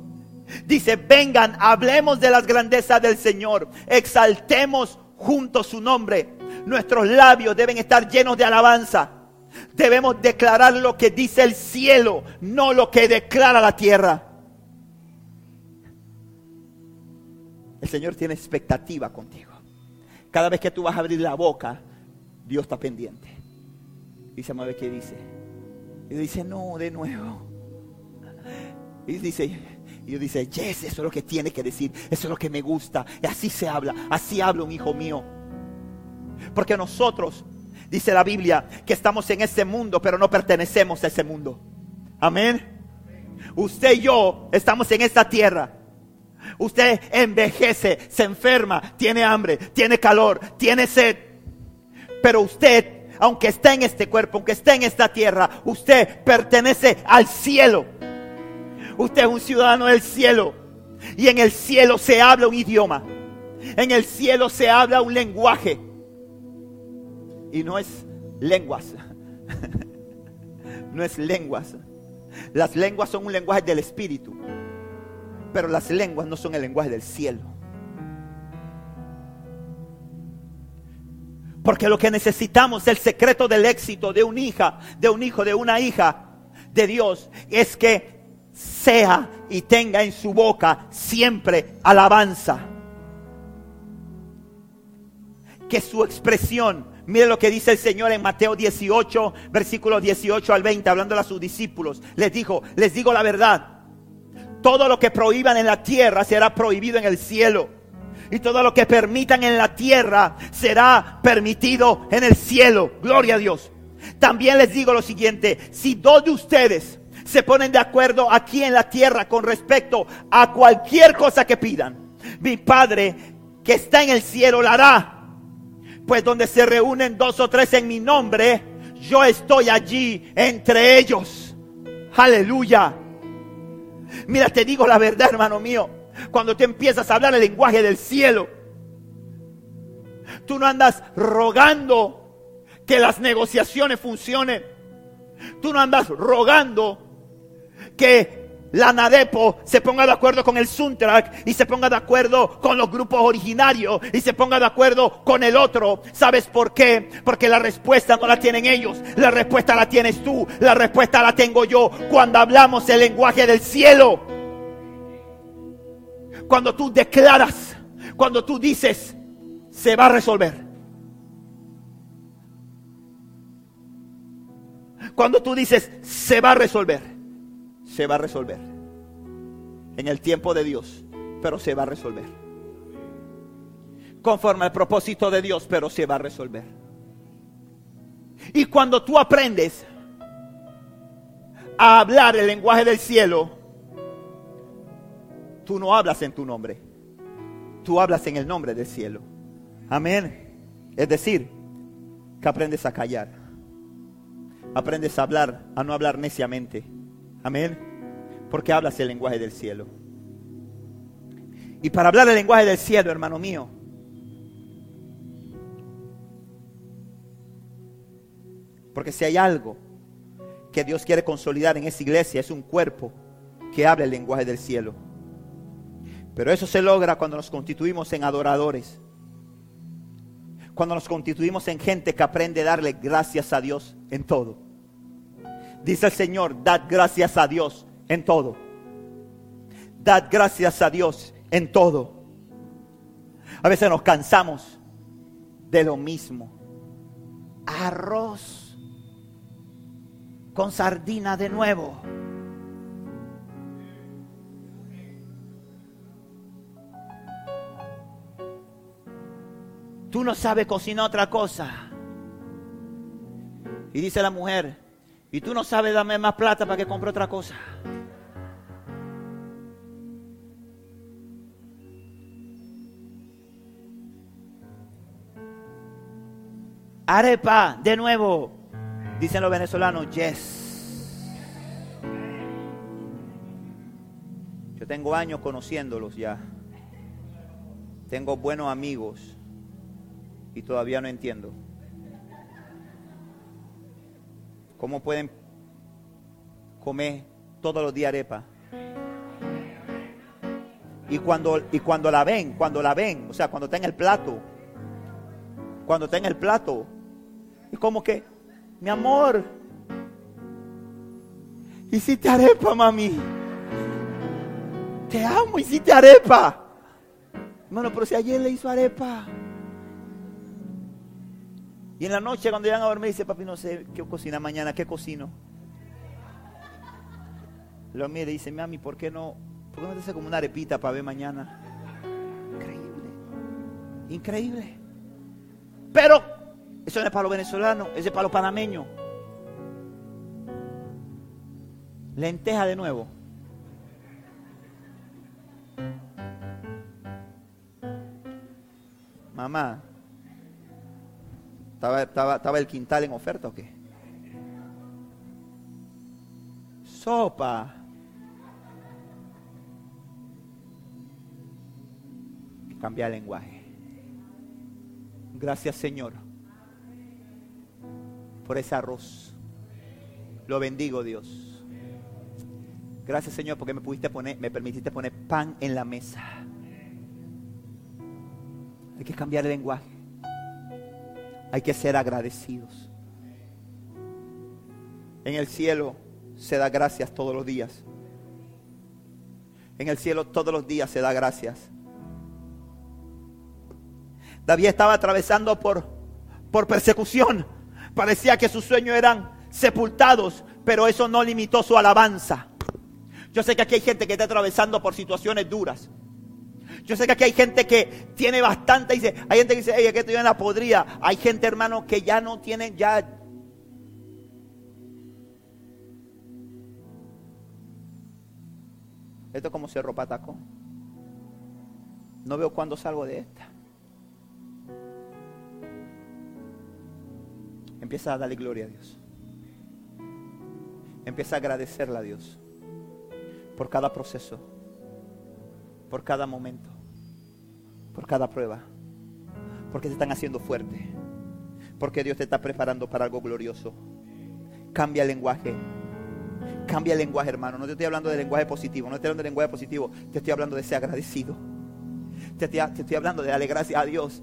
Dice, vengan, hablemos de las grandezas del Señor, exaltemos juntos su nombre. Nuestros labios deben estar llenos de alabanza. Debemos declarar lo que dice el cielo, no lo que declara la tierra. El Señor tiene expectativa contigo. Cada vez que tú vas a abrir la boca, Dios está pendiente. Y se mueve qué dice. Y dice, no, de nuevo. Y dice, y dice, yes, eso es lo que tiene que decir. Eso es lo que me gusta. Y así se habla. Así habla un hijo mío. Porque nosotros, dice la Biblia, que estamos en ese mundo, pero no pertenecemos a ese mundo. Amén. Usted y yo estamos en esta tierra Usted envejece, se enferma, tiene hambre, tiene calor, tiene sed. Pero usted, aunque esté en este cuerpo, aunque esté en esta tierra, usted pertenece al cielo. Usted es un ciudadano del cielo. Y en el cielo se habla un idioma. En el cielo se habla un lenguaje. Y no es lenguas. no es lenguas. Las lenguas son un lenguaje del espíritu. Pero las lenguas no son el lenguaje del cielo. Porque lo que necesitamos, el secreto del éxito de una hija, de un hijo, de una hija de Dios, es que sea y tenga en su boca siempre alabanza. Que su expresión, mire lo que dice el Señor en Mateo 18, versículos 18 al 20, hablando a sus discípulos. Les dijo, les digo la verdad todo lo que prohíban en la tierra será prohibido en el cielo. Y todo lo que permitan en la tierra será permitido en el cielo. Gloria a Dios. También les digo lo siguiente, si dos de ustedes se ponen de acuerdo aquí en la tierra con respecto a cualquier cosa que pidan, mi Padre que está en el cielo la hará. Pues donde se reúnen dos o tres en mi nombre, yo estoy allí entre ellos. Aleluya. Mira, te digo la verdad, hermano mío. Cuando tú empiezas a hablar el lenguaje del cielo, tú no andas rogando que las negociaciones funcionen. Tú no andas rogando que la NADEPO se ponga de acuerdo con el Suntrak y se ponga de acuerdo con los grupos originarios y se ponga de acuerdo con el otro. ¿Sabes por qué? Porque la respuesta no la tienen ellos, la respuesta la tienes tú, la respuesta la tengo yo cuando hablamos el lenguaje del cielo. Cuando tú declaras, cuando tú dices, se va a resolver. Cuando tú dices, se va a resolver se va a resolver. En el tiempo de Dios, pero se va a resolver. Conforme al propósito de Dios, pero se va a resolver. Y cuando tú aprendes a hablar el lenguaje del cielo, tú no hablas en tu nombre, tú hablas en el nombre del cielo. Amén. Es decir, que aprendes a callar, aprendes a hablar, a no hablar neciamente Amén. Porque hablas el lenguaje del cielo. Y para hablar el lenguaje del cielo, hermano mío, porque si hay algo que Dios quiere consolidar en esa iglesia, es un cuerpo que habla el lenguaje del cielo. Pero eso se logra cuando nos constituimos en adoradores. Cuando nos constituimos en gente que aprende a darle gracias a Dios en todo. Dice el Señor, dad gracias a Dios en todo. Dad gracias a Dios en todo. A veces nos cansamos de lo mismo. Arroz con sardina de nuevo. Tú no sabes cocinar otra cosa. Y dice la mujer, y tú no sabes darme más plata para que compre otra cosa. Arepa, de nuevo. Dicen los venezolanos, yes. Yo tengo años conociéndolos ya. Tengo buenos amigos y todavía no entiendo. ¿Cómo pueden comer todos los días arepa? Y cuando, y cuando la ven, cuando la ven, o sea, cuando está en el plato, cuando está en el plato, es como que, mi amor, hiciste arepa, mami. Te amo, hiciste arepa. Bueno, pero si ayer le hizo arepa. Y en la noche cuando llegan a dormir dice, papi, no sé qué cocina mañana, ¿qué cocino? Lo mira y dice, mami, ¿por qué no? ¿Por qué no te hace como una arepita para ver mañana? Increíble. Increíble. Pero eso no es para los venezolanos, ese es para los panameños. Lenteja de nuevo. Mamá, ¿Estaba, el quintal en oferta o qué? Sopa. Cambia el lenguaje. Gracias Señor por ese arroz. Lo bendigo Dios. Gracias Señor porque me pudiste poner, me permitiste poner pan en la mesa. Hay que cambiar el lenguaje. Hay que ser agradecidos. En el cielo se da gracias todos los días. En el cielo todos los días se da gracias. David estaba atravesando por, por persecución. Parecía que sus sueños eran sepultados, pero eso no limitó su alabanza. Yo sé que aquí hay gente que está atravesando por situaciones duras. Yo sé que aquí hay gente que tiene bastante, dice, hay gente que dice, hey, que estoy en la podría. Hay gente, hermano, que ya no tiene, ya... Esto es como Cerro Patacón. No veo cuándo salgo de esta. Empieza a darle gloria a Dios. Empieza a agradecerle a Dios. por cada proceso, por cada momento, por cada prueba, porque te están haciendo fuerte, porque Dios te está preparando para algo glorioso. Cambia el lenguaje. Cambia el lenguaje, hermano. No te estoy hablando de lenguaje positivo, no te estoy hablando de lenguaje positivo, te estoy hablando de ser agradecido. Te te estoy hablando de darle gracias a Dios.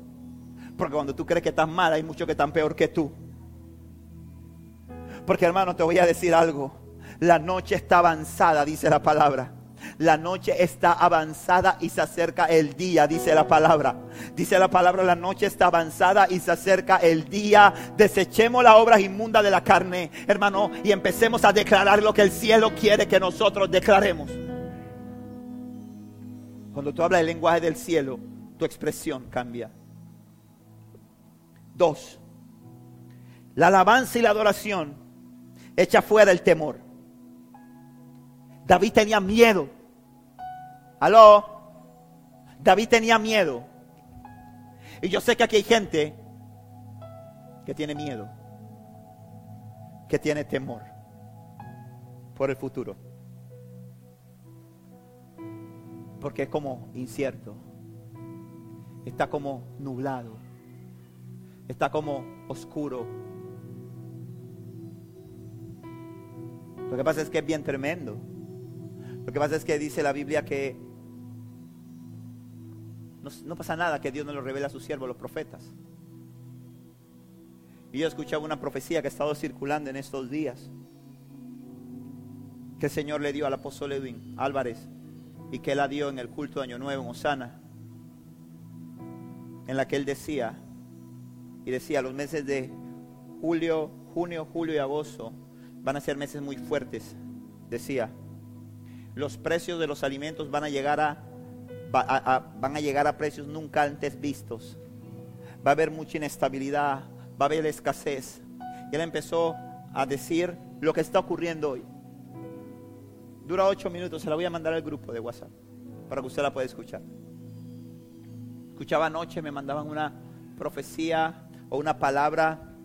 Porque cuando tú crees que estás mal, hay muchos que están peor que tú. Porque hermano, te voy a decir algo. La noche está avanzada, dice la palabra. La noche está avanzada y se acerca el día, dice la palabra. Dice la palabra, la noche está avanzada y se acerca el día. Desechemos las obras inmundas de la carne, hermano, y empecemos a declarar lo que el cielo quiere que nosotros declaremos. Cuando tú hablas el lenguaje del cielo, tu expresión cambia. Dos, la alabanza y la adoración echa fuera el temor. David tenía miedo. Aló. David tenía miedo. Y yo sé que aquí hay gente que tiene miedo, que tiene temor por el futuro. Porque es como incierto, está como nublado, está como oscuro. Lo que pasa es que es bien tremendo. Lo que pasa es que dice la Biblia que no, pasa nada que Dios no lo revele a sus siervos, los profetas. Y yo escuchaba una profecía que ha estado circulando en estos días, que el Señor le dio al apóstol Edwin Álvarez y que él la dio en el culto de Año Nuevo en Osana, en la que él decía, y decía, los meses de julio, junio, julio y agosto van a ser meses muy fuertes, decía los precios de los alimentos van a llegar a, van a llegar a precios nunca antes vistos. Va a haber mucha inestabilidad, va a haber escasez. Y él empezó a decir lo que está ocurriendo hoy. Dura ocho minutos, se la voy a mandar al grupo de WhatsApp para que usted la pueda escuchar. Escuchaba anoche, me mandaban una profecía o una palabra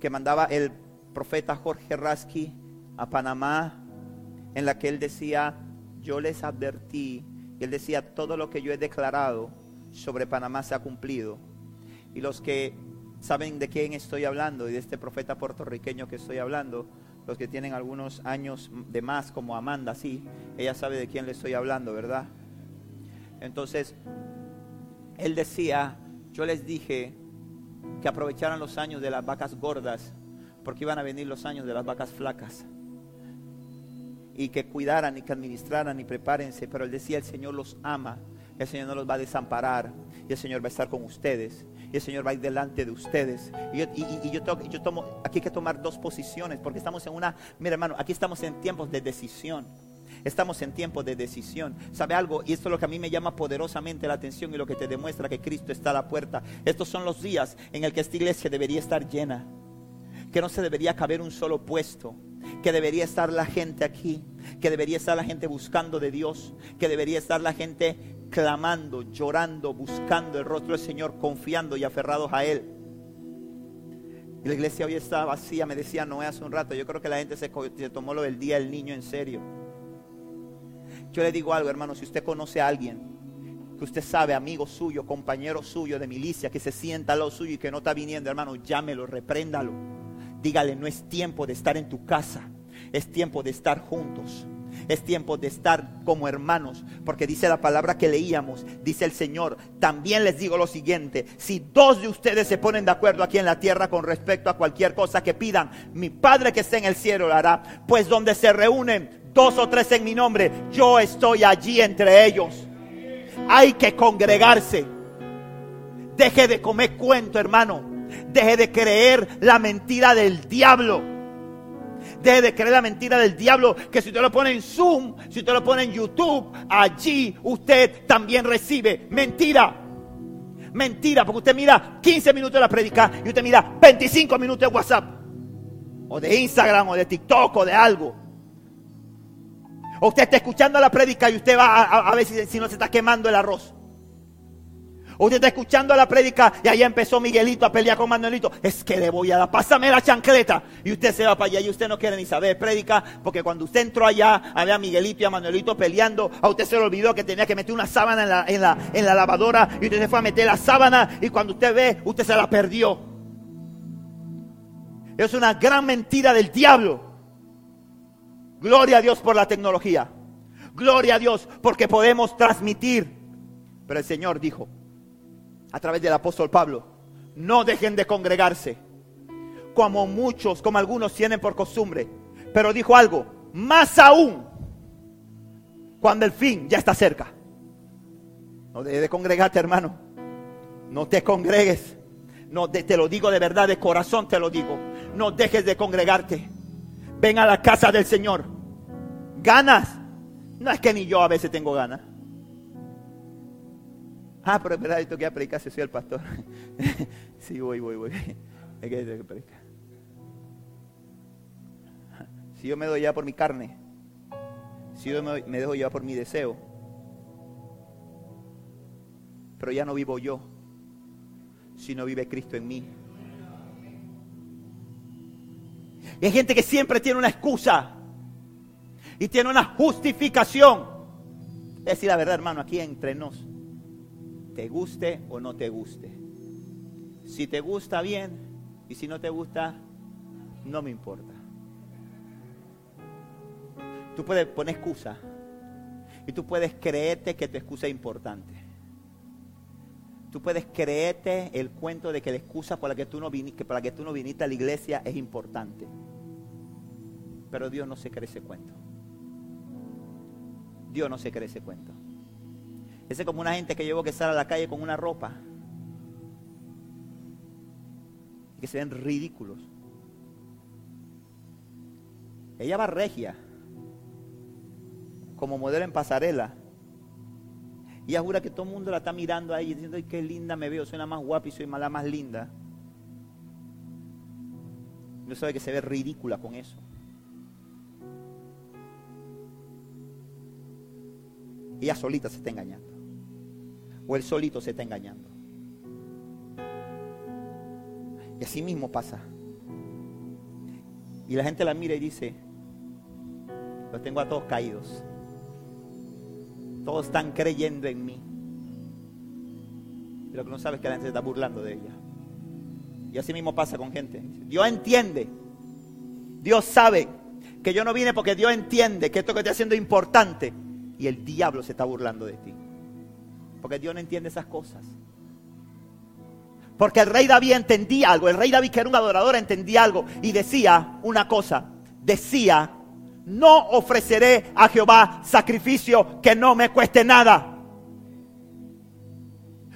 que mandaba el profeta Jorge Rasky a Panamá, en la que él decía, yo les advertí, y él decía, todo lo que yo he declarado sobre Panamá se ha cumplido. Y los que saben de quién estoy hablando y de este profeta puertorriqueño que estoy hablando, los que tienen algunos años de más, como Amanda, sí, ella sabe de quién le estoy hablando, ¿verdad? Entonces, él decía, yo les dije que aprovecharan los años de las vacas gordas, porque iban a venir los años de las vacas flacas y que cuidaran y que administraran y prepárense. Pero él decía, el Señor los ama, el Señor no los va a desamparar y el Señor va a estar con ustedes. Y el Señor va a ir delante de ustedes. Y yo, yo tomo, aquí hay que tomar dos posiciones, porque estamos en una, mira hermano, aquí estamos en tiempos de decisión. Estamos en tiempos de decisión. ¿Sabe algo? Y esto es lo que a mí me llama poderosamente la atención y lo que te demuestra que Cristo está a la puerta. Estos son los días en el que esta iglesia debería estar llena. Que no se debería caber un solo puesto que debería estar la gente aquí, que debería estar la gente buscando de Dios, que debería estar la gente clamando, llorando, buscando el rostro del Señor, confiando y aferrados a Él. Y la iglesia hoy está vacía, me decía Noé hace un rato, yo creo que la gente se, se tomó lo del día del niño en serio. Yo le digo algo, hermano, si usted conoce a alguien que usted sabe, amigo suyo, compañero suyo de milicia, que se sienta al lado suyo y que no está viniendo, hermano, llámelo, repréndalo Dígale, no es tiempo de estar en tu casa, es tiempo de estar juntos. Es tiempo de estar como hermanos, porque dice la palabra que leíamos, dice el Señor, también les digo lo siguiente, si dos de ustedes se ponen de acuerdo aquí en la tierra con respecto a cualquier cosa que pidan, mi Padre que está en el cielo lo hará, pues donde se reúnen dos o tres en mi nombre, yo estoy allí entre ellos. Hay que congregarse. Deje de comer cuento, hermano. Deje de creer la mentira del diablo. Deje de creer la mentira del diablo que si usted lo pone en Zoom, si usted lo pone en YouTube, allí usted también recibe mentira. Mentira, porque usted mira 15 minutos de la predica y usted mira 25 minutos de WhatsApp, o de Instagram, o de TikTok, o de algo. O usted está escuchando la predica y usted va a, ver si no se está quemando el arroz. Usted está escuchando la prédica y ahí empezó Miguelito a pelear con Manuelito. Es que le voy a dar, pásame la chancleta. Y usted se va para allá y usted no quiere ni saber prédica, porque cuando usted entró allá, había a Miguelito y a Manuelito peleando. A usted se le olvidó que tenía que meter una sábana en la, en la, en la lavadora y usted se fue a meter la sábana y cuando usted ve, usted se la perdió. Es una gran mentira del diablo. Gloria a Dios por la tecnología. Gloria a Dios porque podemos transmitir. Pero el Señor dijo, a través del apóstol Pablo, no dejen de congregarse, como muchos, como algunos tienen por costumbre. Pero dijo algo, más aún, cuando el fin ya está cerca. No dejes de congregarte, hermano. No te congregues. No, te lo digo de verdad, de corazón te lo digo. No dejes de congregarte. Ven a la casa del Señor. Ganas. No es que ni yo a veces tengo ganas. Ah, pero es verdad, esto que predicar si soy el pastor. sí, voy, voy, voy. Es que que predicar. Si yo me doy ya por mi carne, si yo me, me dejo llevar por mi deseo, pero ya no vivo yo, sino vive Cristo en mí. Y hay gente que siempre tiene una excusa y tiene una justificación. Es decir la verdad, hermano, aquí entre nos te guste o no te guste. Si te gusta bien y si no te gusta, no me importa. Tú puedes poner excusa y tú puedes creerte que tu excusa es importante. Tú puedes creerte el cuento de que la excusa por la que tú no viniste, para que tú no viniste a la iglesia es importante. Pero Dios no se cree ese cuento. Dios no se cree ese cuento. Ese es como una gente que llevo que sale a la calle con una ropa. Que se ven ridículos. Ella va regia. Como modelo en pasarela. Y ella jura que todo el mundo la está mirando ahí diciendo, ay, qué linda me veo, soy la más guapa y soy la más linda. No sabe que se ve ridícula con eso. Ella solita se está engañando o él solito se está engañando. Y así mismo pasa. Y la gente la mira y dice, los tengo a todos caídos. Todos están creyendo en mí. Y lo que no sabe es que la gente se está burlando de ella. Y así mismo pasa con gente. Dios entiende. Dios sabe que yo no vine porque Dios entiende que esto que estoy haciendo es importante. Y el diablo se está burlando de ti. Porque Dios no entiende esas cosas. Porque el rey David entendía algo. El rey David, que era un adorador, entendía algo. Y decía una cosa. Decía, no ofreceré a Jehová sacrificio que no me cueste nada.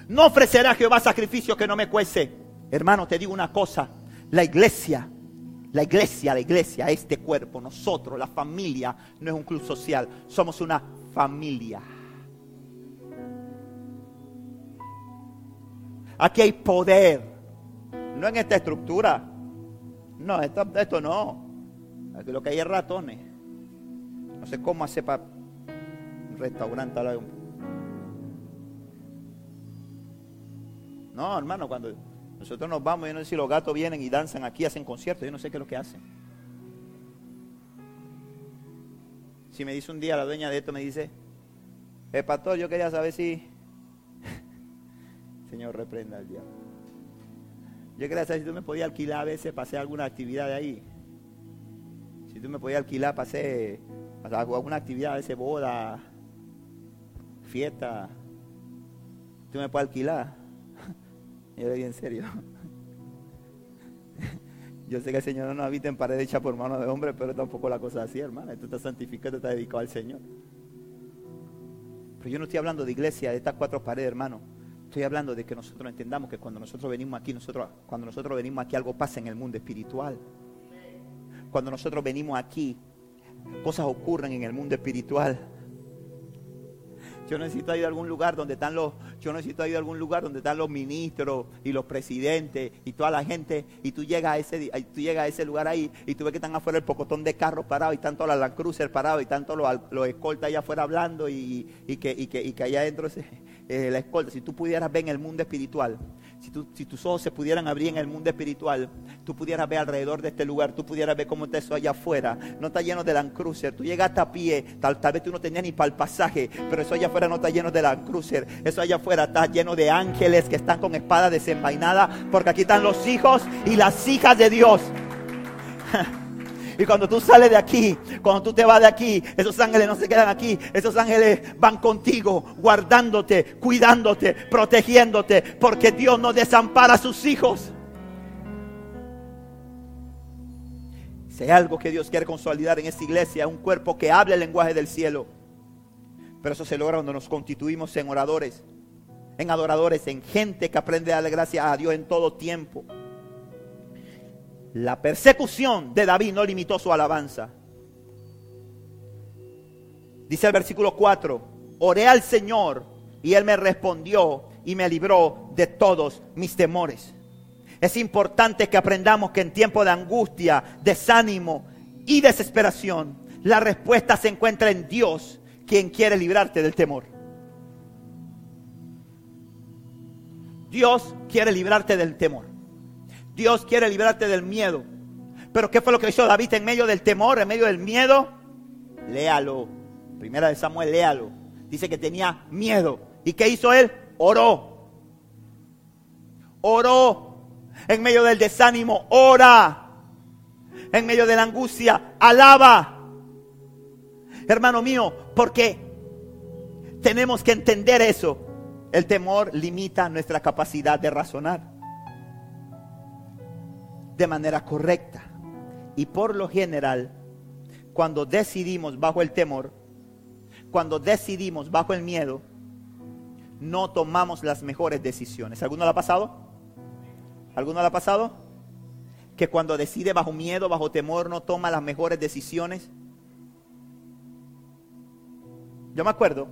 No ofreceré a Jehová sacrificio que no me cueste. Hermano, te digo una cosa. La iglesia, la iglesia, la iglesia, este cuerpo, nosotros, la familia, no es un club social. Somos una familia. Aquí hay poder. No en esta estructura. No, esto, no. Aquí lo que hay es ratones. No sé cómo hace para un restaurante. No, hermano, cuando nosotros nos vamos, yo no sé si los gatos vienen y danzan aquí, hacen conciertos, yo no sé qué es lo que hacen. Si me dice un día la dueña de esto, me dice, el pastor, yo quería saber si Señor, reprenda al diablo. Yo saber si tú me podías alquilar a veces para hacer alguna actividad de ahí. Si tú me podías alquilar para hacer alguna actividad, de ese boda, fiesta. Tú me puedes alquilar. Yo le digo en serio. Yo sé que el Señor no habita en pared hecha por mano de hombre, pero tampoco la cosa así, hermana. Tú estás santificado, estás dedicado al Señor. Pero yo no estoy hablando de iglesia, de estas cuatro paredes, hermano. Estoy hablando de que nosotros entendamos que cuando nosotros venimos aquí, nosotros, cuando nosotros venimos aquí algo pasa en el mundo espiritual. Cuando nosotros venimos aquí, cosas ocurren en el mundo espiritual. Yo necesito ir a algún lugar donde están los, yo necesito ir a algún lugar donde están los ministros y los presidentes y toda la gente y tú llegas a ese, tú llegas a ese lugar ahí y tú ves que están afuera el pocotón de carros parados y tanto la Land Cruiser parados y tanto los, los escoltas allá afuera hablando y, que, y, que, y que allá adentro se, eh, la escolta, si tú pudieras ver en el mundo espiritual, si, si, tus ojos se pudieran abrir en el mundo espiritual, tú pudieras ver alrededor de este lugar, tú pudieras ver cómo está eso allá afuera. No está lleno de Land Cruiser. Tú llegaste a pie, tal, tal vez tú no tenías ni para el pasaje, pero eso allá afuera no está lleno de Land. Eso allá afuera está lleno de ángeles que están con espada desenvainada, porque aquí están los hijos y las hijas de Dios. Y cuando tú sales de aquí, cuando tú te vas de aquí, esos ángeles no se quedan aquí. Esos ángeles van contigo, guardándote, cuidándote, protegiéndote, porque Dios no desampara a sus hijos. Si hay algo que Dios quiere consolidar en esta iglesia, un cuerpo que hable el lenguaje del cielo. Pero eso se logra cuando nos constituimos en oradores, en adoradores, en gente que aprende a darle gracias a Dios en todo tiempo. La persecución de David no limitó su alabanza. Dice el versículo 4, oré al Señor y Él me respondió y me libró de todos mis temores. Es importante que aprendamos que en tiempo de angustia, desánimo y desesperación, la respuesta se encuentra en Dios, quien quiere librarte del temor. Dios quiere librarte del temor. Dios quiere librarte del miedo. Pero ¿qué fue lo que hizo David en medio del temor, en medio del miedo? Léalo. Primera de Samuel, léalo. Dice que tenía miedo. ¿Y qué hizo él? Oró. Oró. En medio del desánimo, ora. En medio de la angustia, alaba. Hermano mío, porque tenemos que entender eso. El temor limita nuestra capacidad de razonar de manera correcta. Y por lo general, cuando decidimos bajo el temor, cuando decidimos bajo el miedo, no tomamos las mejores decisiones. ¿Alguno lo ha pasado? ¿Alguno lo ha pasado? Que cuando decide bajo miedo, bajo temor, no toma las mejores decisiones. Yo me acuerdo,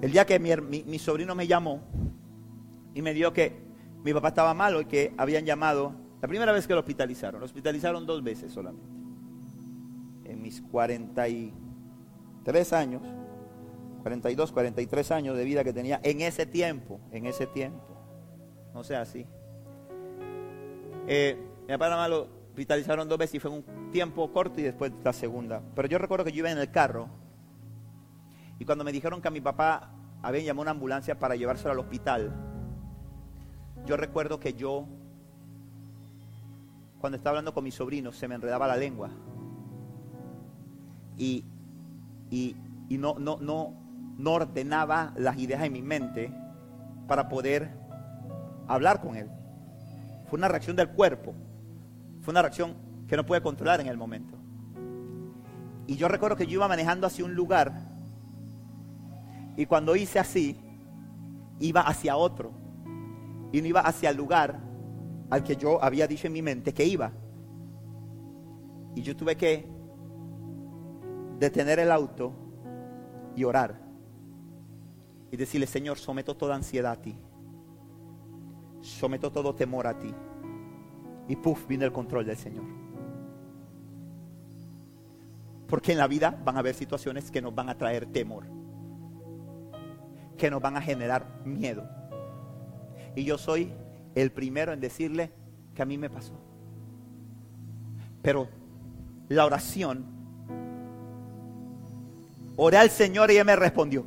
el día que mi, mi sobrino me llamó y me dio que mi papá estaba malo y que habían llamado, la primera vez que lo hospitalizaron, lo hospitalizaron dos veces solamente. En mis 43 años, 42, 43 años de vida que tenía en ese tiempo, en ese tiempo, no sea así. Eh, mi papá nada más lo hospitalizaron dos veces y fue un tiempo corto y después la segunda. Pero yo recuerdo que yo iba en el carro y cuando me dijeron que a mi papá habían llamado una ambulancia para llevárselo al hospital, yo recuerdo que yo, cuando estaba hablando con mi sobrino, se me enredaba la lengua. Y, y, no, no, no, no ordenaba las ideas en mi mente para poder hablar con él. Fue una reacción del cuerpo. Fue una reacción que no pude controlar en el momento. Y yo recuerdo que yo iba manejando hacia un lugar y cuando hice así, iba hacia otro y no iba hacia el lugar al que yo había dicho en mi mente que iba. Y yo tuve que detener el auto y orar. Y decirle, Señor, someto toda ansiedad a ti. Someto todo temor a ti. Y puff, vino el control del Señor. Porque en la vida van a haber situaciones que nos van a traer temor. Que nos van a generar miedo y yo soy el primero en decirle que a mí me pasó. Pero la oración, oré al Señor y Él me respondió.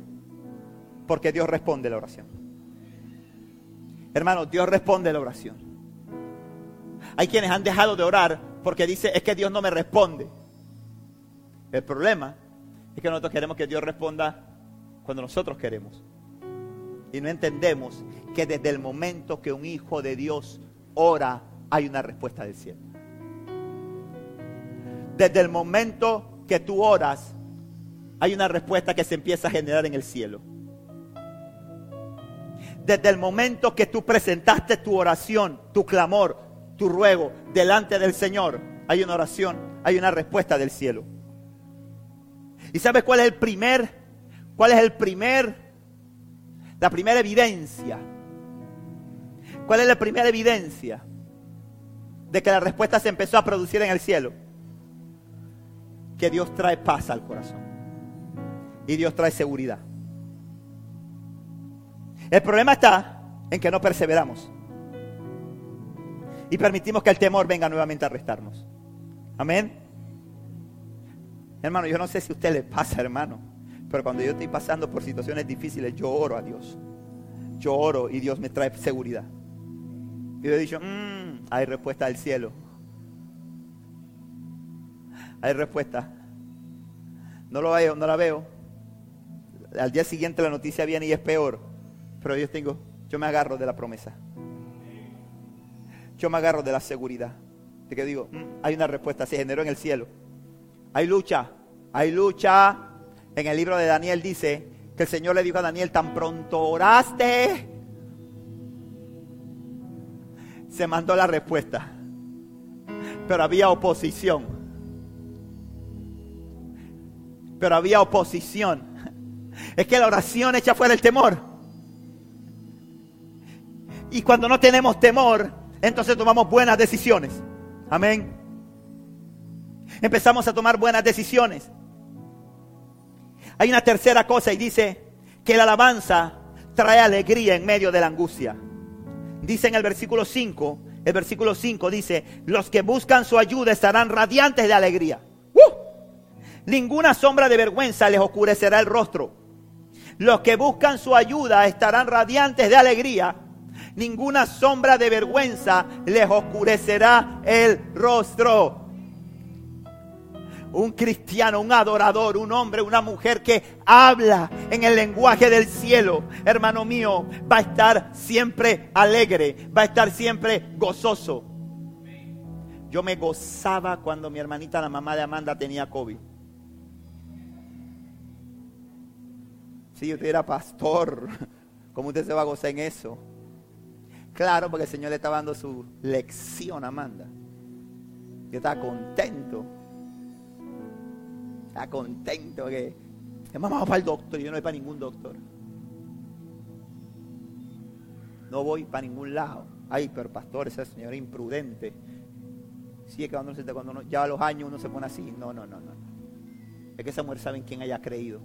Porque Dios responde la oración. Hermano, Dios responde la oración. Hay quienes han dejado de orar porque dice, es que Dios no me responde. El problema es que nosotros queremos que Dios responda cuando nosotros queremos. Y no entendemos que desde el momento que un hijo de Dios ora, hay una respuesta del cielo. Desde el momento que tú oras, hay una respuesta que se empieza a generar en el cielo. Desde el momento que tú presentaste tu oración, tu clamor, tu ruego delante del Señor, hay una oración, hay una respuesta del cielo. ¿Y sabes cuál es el primer, cuál es el primer la primera evidencia. ¿Cuál es la primera evidencia de que la respuesta se empezó a producir en el cielo? Que Dios trae paz al corazón. Y Dios trae seguridad. El problema está en que no perseveramos. Y permitimos que el temor venga nuevamente a arrestarnos. Amén. Hermano, yo no sé si a usted le pasa, hermano. Pero cuando yo estoy pasando por situaciones difíciles, yo oro a Dios. Yo oro y Dios me trae seguridad. Y yo he dicho, mmm, hay respuesta del cielo. Hay respuesta. No lo veo, no la veo. Al día siguiente la noticia viene y es peor. Pero yo tengo, yo me agarro de la promesa. Yo me agarro de la seguridad. De que digo, mm, hay una respuesta, se generó en el cielo. Hay lucha, hay lucha. En el libro de Daniel dice que el Señor le dijo a Daniel, tan pronto oraste, se mandó la respuesta. Pero había oposición. Pero había oposición. Es que la oración echa fuera el temor. Y cuando no tenemos temor, entonces tomamos buenas decisiones. Amén. Empezamos a tomar buenas decisiones. Hay una tercera cosa y dice que la alabanza trae alegría en medio de la angustia. Dice en el versículo 5, el versículo 5 dice, los que buscan su ayuda estarán radiantes de alegría. ¡Uh! Ninguna sombra de vergüenza les oscurecerá el rostro. Los que buscan su ayuda estarán radiantes de alegría. Ninguna sombra de vergüenza les oscurecerá el rostro un cristiano, un adorador, un hombre, una mujer que habla en el lenguaje del cielo, hermano mío, va a estar siempre alegre, va a estar siempre gozoso. Yo me gozaba cuando mi hermanita, la mamá de Amanda, tenía COVID. Si usted era pastor, ¿cómo usted se va a gozar en eso? Claro, porque el Señor le estaba dando su lección a Amanda. Yo estaba contento está contento que, mamá va para el doctor y yo no voy para ningún doctor. No voy para ningún lado. Ay, pero pastor, esa señora imprudente. Sí, es que cuando, cuando ya a los años uno se pone así. No, no, no, no. Es que esa mujer sabe en quién haya creído.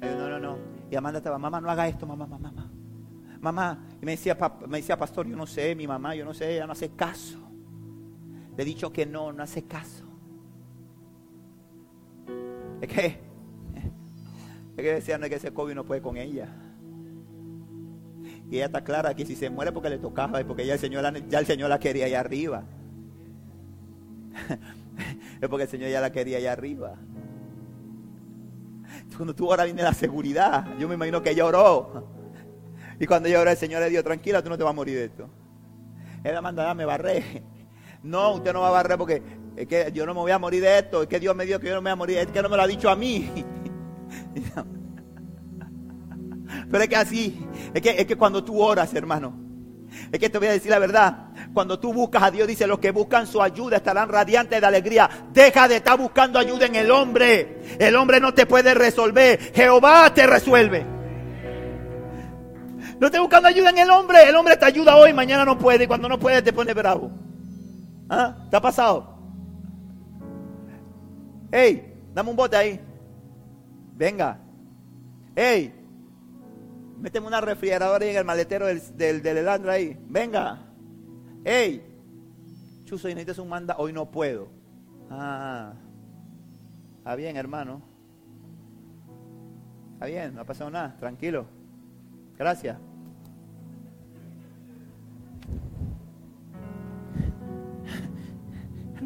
no, no, no. Y Amanda estaba, mamá, no haga esto, mamá, mamá, mamá. Mamá, y me decía, me decía, pastor, yo no sé, mi mamá, yo no sé, ella no hace caso. Le he dicho que no, no hace caso. Es que, es que decía, no es que ese COVID no puede con ella. Y ella está clara que si se muere porque le tocaba y porque ya el Señor, ya el Señor la quería allá arriba. es porque el Señor ya la quería allá arriba. Cuando tú ahora viene la seguridad, yo me imagino que ella oró. Y cuando ella oró, el Señor le dijo, tranquila, tú no te vas a morir de esto. Ella manda, dame barré. No, usted no va a barrer porque es que yo no me voy a morir de esto. Es que Dios me dijo que yo no me voy a morir. Es que no me lo ha dicho a mí. Pero es que así, es que, es que cuando tú oras, hermano, es que te voy a decir la verdad. Cuando tú buscas a Dios, dice, los que buscan su ayuda estarán radiantes de alegría. Deja de estar buscando ayuda en el hombre. El hombre no te puede resolver. Jehová te resuelve. No estés buscando ayuda en el hombre. El hombre te ayuda hoy, mañana no puede. Y cuando no puede te pone bravo. ¿Ah? ¿Te ha pasado? Hey, dame un bote ahí. Venga. Hey, méteme una refrigeradora ahí en el maletero del, del, del ahí. Venga. Hey, Chuso, y necesitas un manda. Hoy no puedo. Ah, está bien, hermano. Está bien, no ha pasado nada. Tranquilo. Gracias.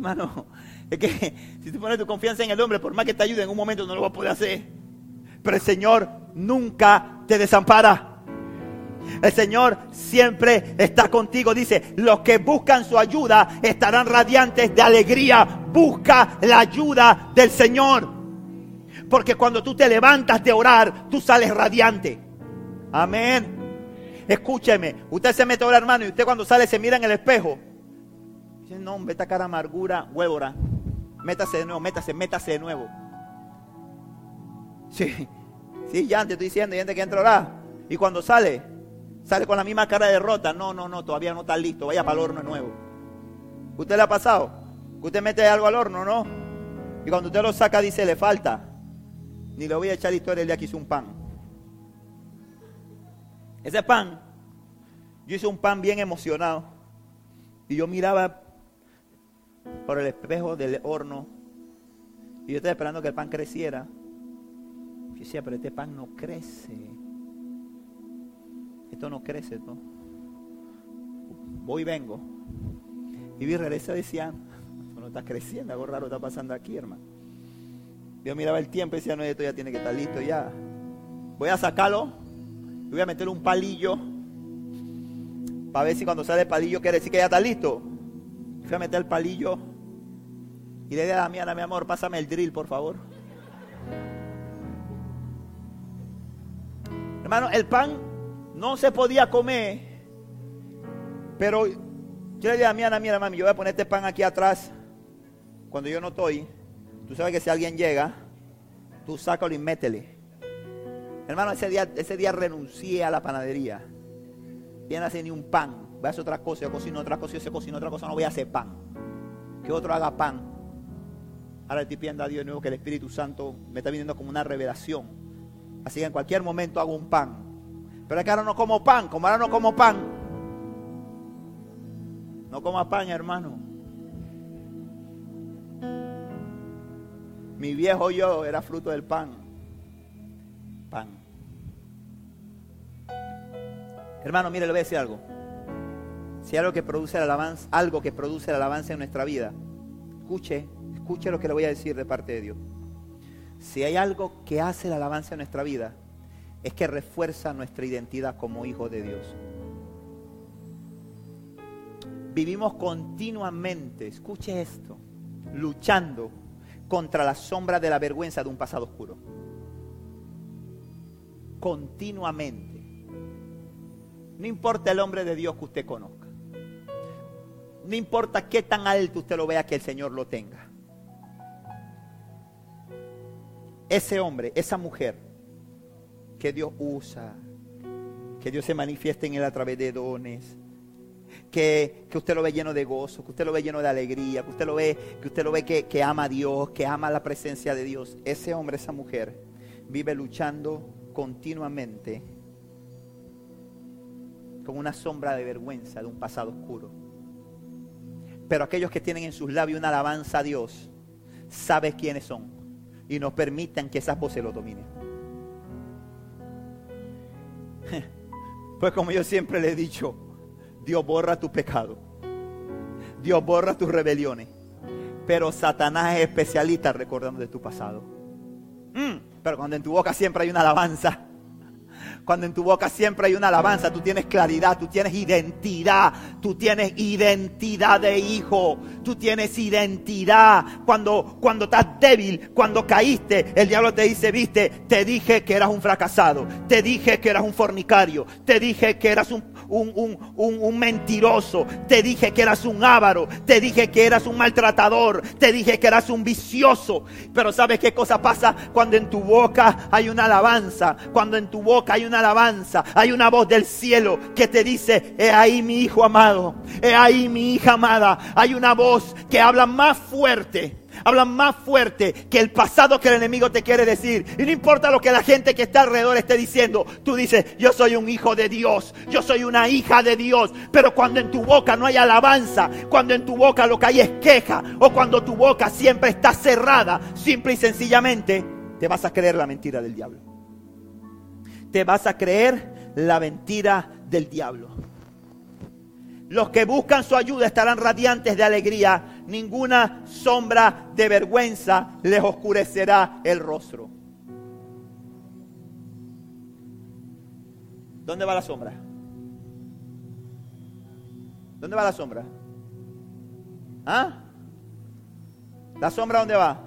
Hermano, es que si tú pones tu confianza en el hombre, por más que te ayude en un momento, no lo va a poder hacer. Pero el Señor nunca te desampara. El Señor siempre está contigo. Dice, los que buscan su ayuda estarán radiantes de alegría. Busca la ayuda del Señor. Porque cuando tú te levantas de orar, tú sales radiante. Amén. Escúcheme, usted se mete a orar, hermano, y usted cuando sale se mira en el espejo no, hombre, esta cara amargura, huevora. Métase de nuevo, métase, métase de nuevo. Sí, sí, ya te estoy diciendo, ya te que entra orar. Y cuando sale, sale con la misma cara de derrota. No, no, no, todavía no está listo, vaya para el horno de nuevo. ¿Usted le ha pasado? ¿Usted mete algo al horno, no? Y cuando usted lo saca dice, le falta. Ni le voy a echar historia el día que hice un pan. Ese pan, yo hice un pan bien emocionado. Y yo miraba por el espejo del horno. Y yo estaba esperando que el pan creciera. Yo decía, pero este pan no crece. Esto no crece, ¿no? Voy y vengo. Y vi regresa decía, no está creciendo, algo raro está pasando aquí, hermano. Yo miraba el tiempo y decía, no, esto ya tiene que estar listo ya. Voy a sacarlo y voy a meterle un palillo para ver si cuando sale el palillo quiere decir que ya está listo. Fui a meter el palillo y le dije a Damiana, mi amor, pásame el drill, por favor. Hermano, el pan no se podía comer, pero yo le dije a Damiana, mira, mami, yo voy a poner este pan aquí atrás cuando yo no estoy. Tú sabes que si alguien llega, tú sácalo y métele. Hermano, ese día, ese día renuncié a la panadería. Ya no hacer ni un pan. Voy a hacer otra cosa, yo cocino otra cosa, yo cocino otra cosa, no voy a hacer pan. Que otro haga pan. Ahora estoy pidiendo a Dios de nuevo que el Espíritu Santo me está viniendo como una revelación. Así que en cualquier momento hago un pan. Pero es que ahora no como pan, como ahora no como pan. No coma pan, hermano. Mi viejo yo era fruto del pan. Pan. Hermano, mire, le voy a decir algo. Si algo que produce el alabanza, algo que produce el alabanza en nuestra vida, escuche, escuche lo que le voy a decir de parte de Dios. Si hay algo que hace la alabanza en nuestra vida, es que refuerza nuestra identidad como hijos de Dios. Vivimos continuamente, escuche esto, luchando contra la sombra de la vergüenza de un pasado oscuro. Continuamente. No importa el hombre de Dios que usted conozca. No importa qué tan alto usted lo vea que el Señor lo tenga. Ese hombre, esa mujer que Dios usa, que Dios se manifieste en él a través de dones, que, usted lo ve lleno de gozo, que usted lo ve lleno de alegría, que usted lo ve, que usted lo ve que, que ama a Dios, que ama la presencia de Dios. Ese hombre, esa mujer, vive luchando continuamente con una sombra de vergüenza de un pasado oscuro. Pero aquellos que tienen en sus labios una alabanza a Dios, saben quiénes son y nos permitan que esas voces lo dominen. Pues como yo siempre le he dicho, Dios borra tu pecado. Dios borra tus rebeliones. Pero Satanás es especialista recordando de tu pasado. Mm, pero cuando en tu boca siempre hay una alabanza, cuando en tu boca siempre hay una alabanza, tú tienes claridad, tú tienes identidad, tú tienes identidad de hijo, tú tienes identidad. Cuando, cuando estás débil, cuando caíste, el diablo te dice, viste, te dije que eras un fracasado, te dije que eras un fornicario, te dije que eras un, un, mentiroso, te dije que eras un ávaro, te dije que eras un maltratador, te dije que eras un vicioso. Pero ¿sabes qué cosa pasa cuando en tu boca hay una alabanza? Cuando en tu boca hay una alabanza, hay una voz del cielo que te dice, he ahí mi hijo amado, he ahí mi hija amada. Hay una voz que habla más fuerte hablan más fuerte que el pasado que el enemigo te quiere decir. Y no importa lo que la gente que está alrededor esté diciendo, tú dices, yo soy un hijo de Dios, yo soy una hija de Dios. Pero cuando en tu boca no hay alabanza, cuando en tu boca lo que hay es queja, o cuando tu boca siempre está cerrada, simple y sencillamente, te vas a creer la mentira del diablo. Te vas a creer la mentira del diablo. Los que buscan su ayuda estarán radiantes de alegría. Ninguna sombra de vergüenza les oscurecerá el rostro. ¿Dónde va la sombra? ¿Dónde va la sombra? ¿Ah? ¿La sombra dónde va?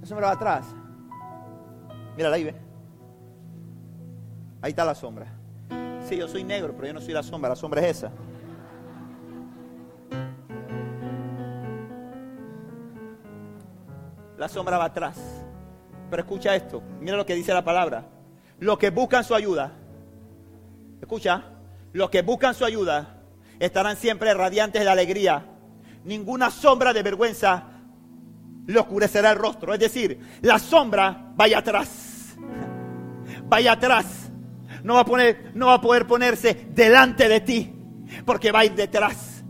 La sombra va atrás. Mira ahí, ve. Ahí está la sombra. Sí, yo soy negro, pero yo no soy la sombra. La sombra es esa. La sombra va atrás. Pero escucha esto, mira lo que dice la palabra. Los que buscan su ayuda, escucha, los que buscan su ayuda estarán siempre radiantes de alegría. Ninguna sombra de vergüenza le oscurecerá el rostro. Es decir, la sombra vaya atrás. Vaya atrás. No va a, poner, no va a poder ponerse delante de ti. Porque va a ir detrás.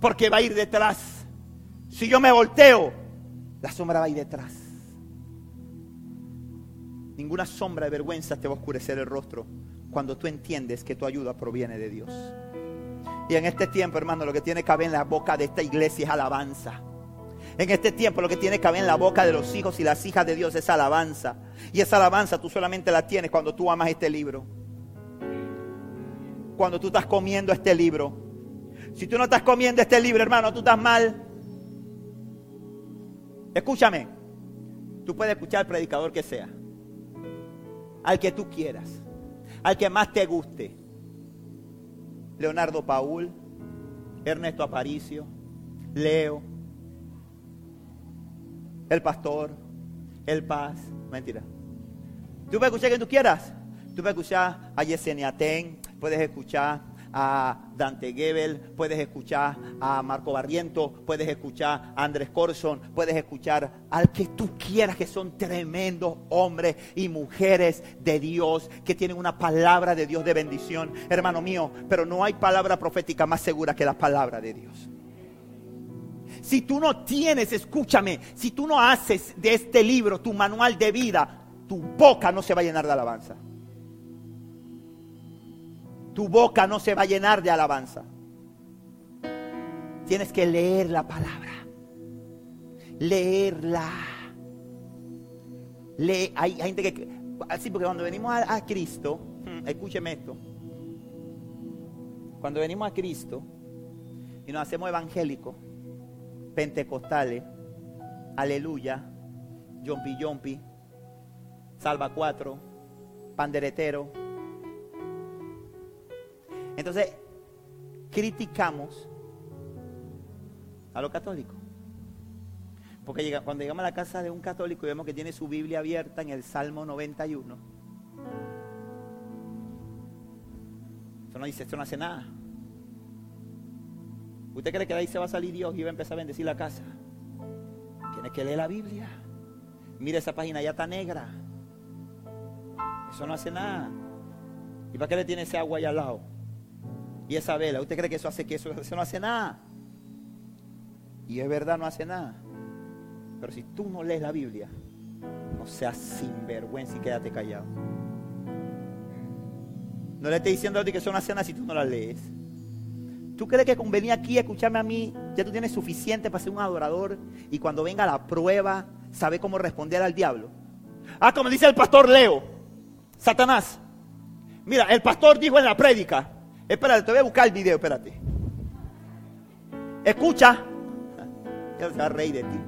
Porque va a ir detrás. Si yo me volteo, la sombra va a ir detrás. Ninguna sombra de vergüenza te va a oscurecer el rostro cuando tú entiendes que tu ayuda proviene de Dios. Y en este tiempo, hermano, lo que tiene que haber en la boca de esta iglesia es alabanza. En este tiempo lo que tiene que haber en la boca de los hijos y las hijas de Dios es alabanza. Y esa alabanza tú solamente la tienes cuando tú amas este libro. Cuando tú estás comiendo este libro. Si tú no estás comiendo este libro, hermano, tú estás mal. Escúchame. Tú puedes escuchar al predicador que sea. Al que tú quieras. Al que más te guste. Leonardo Paul, Ernesto Aparicio, Leo, el pastor, el paz. Mentira. Tú puedes escuchar quien tú quieras. Tú puedes escuchar a Yesenia Ten, puedes escuchar a Dante Gebel, puedes escuchar a Marco Barriento, puedes escuchar a Andrés Corson, puedes escuchar al que tú quieras, que son tremendos hombres y mujeres de Dios, que tienen una palabra de Dios de bendición, hermano mío, pero no hay palabra profética más segura que la palabra de Dios. Si tú no tienes, escúchame, si tú no haces de este libro tu manual de vida, tu boca no se va a llenar de alabanza. Tu boca no se va a llenar de alabanza. Tienes que leer la palabra. Leerla. hay, hay, gente que... Así, porque cuando venimos a, a Cristo, hmm, escúcheme esto. Cuando venimos a Cristo y nos hacemos evangélicos, pentecostales, aleluya, yompi yompi, salva cuatro, panderetero. Entonces, criticamos a los católicos. Porque cuando llegamos a la casa de un católico y vemos que tiene su Biblia abierta en el Salmo 91, eso no dice, esto no hace nada. ¿Usted cree que de ahí se va a salir Dios y va a empezar a bendecir la casa? Tiene que leer la Biblia. Mira esa página, ya está negra. Eso no hace nada. ¿Y para qué le tiene ese agua ahí al lado? Y esa vela. ¿Usted cree que eso hace que eso, eso no hace nada? Y es verdad, no hace nada. Pero si tú no lees la Biblia, no seas sinvergüenza y quédate callado. No le estoy diciendo a ti que eso no hace nada si tú no la lees. ¿Tú crees que con venir aquí a escucharme a mí ya tú tienes suficiente para ser un adorador y cuando venga la prueba, sabe cómo responder al diablo? Ah, como dice el pastor Leo, Satanás. Mira, el pastor dijo en la prédica, espérate, te voy a buscar el video, espérate. Escucha, él se va a reír de ti.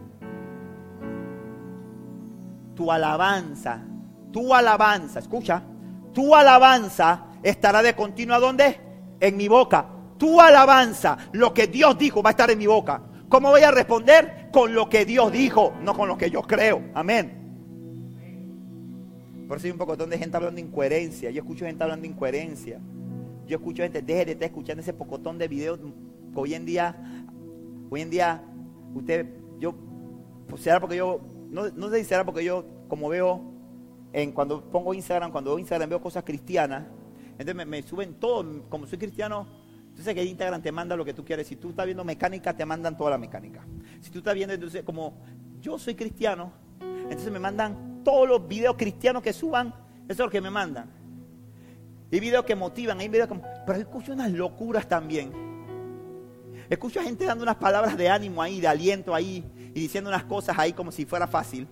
Tu alabanza, tu alabanza, escucha, tu alabanza estará de continuo a dónde? En mi boca tu alabanza, lo que Dios dijo, va a estar en mi boca. ¿Cómo voy a responder? Con lo que Dios dijo, no con lo que yo creo. Amén. Por eso hay un poco de gente hablando de incoherencia. Yo escucho gente hablando de incoherencia. Yo escucho gente, deje de estar escuchando ese pocotón de videos que hoy en día, hoy en día, usted, yo, pues será porque yo, no, no sé si será porque yo, como veo, en cuando pongo Instagram, cuando veo Instagram veo cosas cristianas, entonces me, me suben todo, como soy cristiano, entonces que Instagram te manda lo que tú quieres. Si tú estás viendo mecánica, te mandan toda la mecánica. Si tú estás viendo, entonces como yo soy cristiano, entonces me mandan todos los videos cristianos que suban, eso es lo que me mandan. Hay videos que motivan, hay videos como... Pero escucho unas locuras también. Escucho a gente dando unas palabras de ánimo ahí, de aliento ahí, y diciendo unas cosas ahí como si fuera fácil.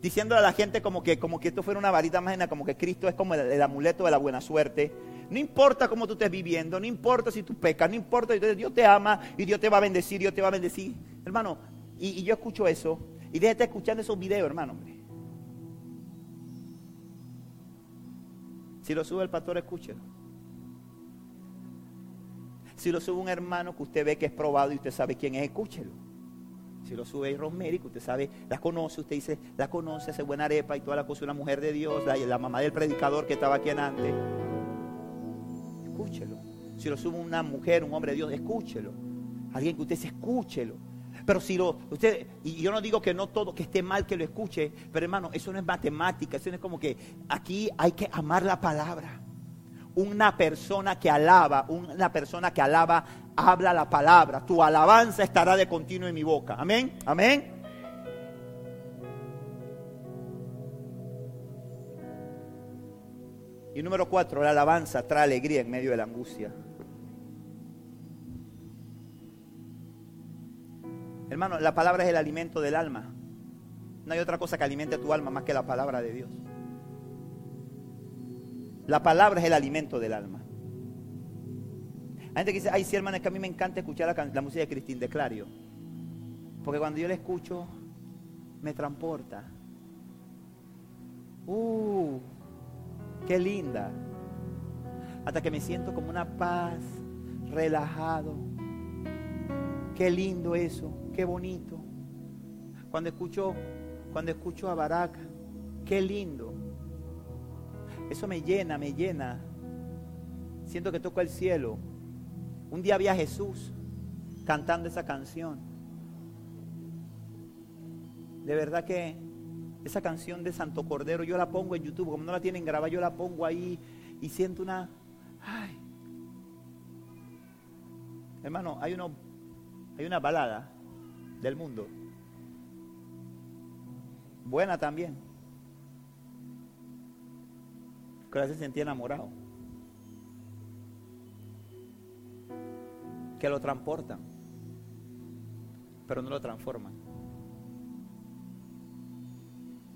Diciéndole a la gente como que, como que esto fuera una varita mágica, como que Cristo es como el amuleto de la buena suerte no importa cómo tú estés viviendo, no importa si tú pecas, no importa, Dios te ama y Dios te va a bendecir, Dios te va a bendecir. Hermano, y, yo escucho eso y déjate escuchando esos videos, hermano. Si lo sube el pastor, escúchelo. Si lo sube un hermano que usted ve que es probado y usted sabe quién es, escúchelo. Si lo sube Rosemary, que usted sabe, la conoce, usted dice, la conoce, hace buena arepa y toda la cosa, una mujer de Dios, la, la mamá del predicador que estaba aquí en antes escúchelo. Si lo sube una mujer, un hombre de Dios, escúchelo. Alguien que usted se escúchelo. Pero si lo, usted, y yo no digo que no todo, que esté mal que lo escuche, pero hermano, eso no es matemática, eso no es como que aquí hay que amar la palabra. Una persona que alaba, una persona que alaba, habla la palabra. Tu alabanza estará de continuo en mi boca. Amén, amén. Y número cuatro, la alabanza trae alegría en medio de la angustia. Hermano, la palabra es el alimento del alma. No hay otra cosa que alimente tu alma más que la palabra de Dios. La palabra es el alimento del alma. Hay gente que dice, ay, sí, hermano, es que a mí me encanta escuchar la, música de Cristín de Clario. Porque cuando yo la escucho, me transporta. Uh, qué linda. Hasta que me siento como una paz, relajado. Qué lindo eso qué bonito. Cuando escucho, cuando escucho a Barak, qué lindo. Eso me llena, me llena. Siento que toco el cielo. Un día vi a Jesús cantando esa canción. De verdad que esa canción de Santo Cordero yo la pongo en YouTube, como no la tienen grabada, yo la pongo ahí y siento una... Ay. Hermano, hay, uno, hay una balada del mundo. Buena también. Que se sentía enamorado. Que lo transportan, pero no lo transforman.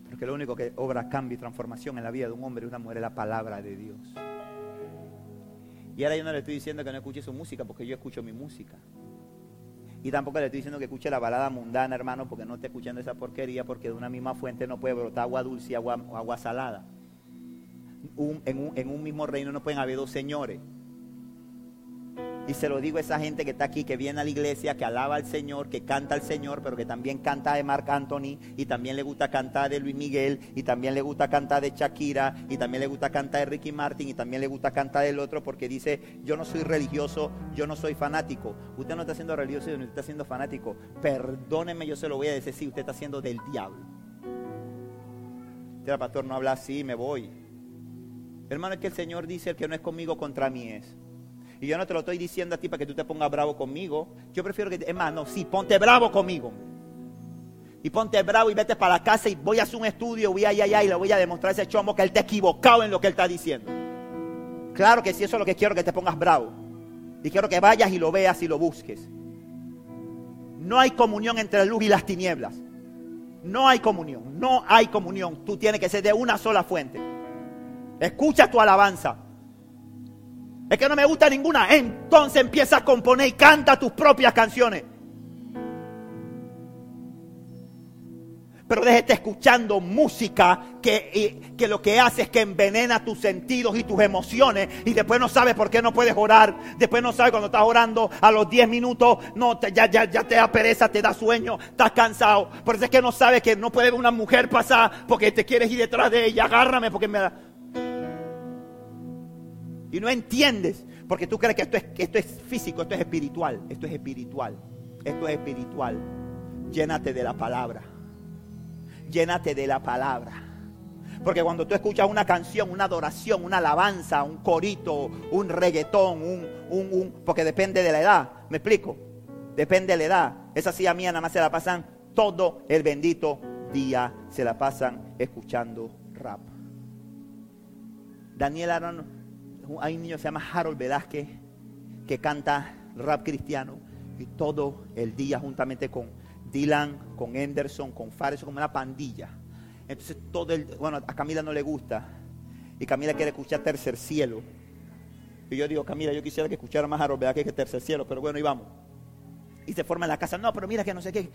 Porque lo único que obra cambio y transformación en la vida de un hombre y una mujer es la palabra de Dios. Y ahora yo no le estoy diciendo que no escuche su música, porque yo escucho mi música. Y tampoco le estoy diciendo que escuche la balada mundana, hermano, porque no esté escuchando esa porquería, porque de una misma fuente no puede brotar agua dulce y agua, agua salada. en, en un mismo reino no pueden haber dos señores. Y se lo digo a esa gente que está aquí, que viene a la iglesia, que alaba al Señor, que canta al Señor, pero que también canta de Marc Anthony, y también le gusta cantar de Luis Miguel, y también le gusta cantar de Shakira, y también le gusta cantar de Ricky Martin, y también le gusta cantar del otro, porque dice, yo no soy religioso, yo no soy fanático. Usted no está siendo religioso, usted está siendo fanático. Perdóneme, yo se lo voy a decir, si usted está siendo del diablo. Usted, pastor, no habla así, me voy. Hermano, es que el Señor dice, el que no es conmigo, contra mí es. Y yo no te lo estoy diciendo a ti para que tú te pongas bravo conmigo. Yo prefiero que, es más, no, sí, ponte bravo conmigo. Y ponte bravo y vete para la casa y voy a hacer un estudio, voy allá, allá y le voy a demostrar a ese chombo que él está equivocado en lo que él está diciendo. Claro que sí, eso es lo que quiero que te pongas bravo. Y quiero que vayas y lo veas y lo busques. No hay comunión entre la luz y las tinieblas. No hay comunión, no hay comunión. Tú tienes que ser de una sola fuente. Escucha tu alabanza. Es que no me gusta ninguna. Entonces empieza a componer y canta tus propias canciones. Pero déjate escuchando música que, que, lo que hace es que envenena tus sentidos y tus emociones. Y después no sabes por qué no puedes orar. Después no sabes cuando estás orando a los 10 minutos. No, ya, ya, ya te da pereza, te da sueño, estás cansado. Por eso es que no sabes que no puede una mujer pasar porque te quieres ir detrás de ella. Agárrame porque me da. Y no entiendes, porque tú crees que esto es, esto es físico, esto es espiritual, esto es espiritual, esto es espiritual. Llénate de la palabra. Llénate de la palabra. Porque cuando tú escuchas una canción, una adoración, una alabanza, un corito, un reggaetón, un, un, un, porque depende de la edad, ¿me explico? Depende de la edad. Esa silla mía nada más se la pasan todo el bendito día, se la pasan escuchando rap. Daniel Aaron hay un niño que se llama Harold Velázquez que canta rap cristiano y todo el día juntamente con Dylan, con Henderson, con Fares, como una pandilla. Entonces todo el, bueno, a Camila no le gusta y Camila quiere escuchar Tercer Cielo. Y yo digo, Camila, yo quisiera que escuchara más Harold Velázquez que Tercer Cielo, pero bueno, y vamos. Y se forma en la casa, no, pero mira que no sé qué.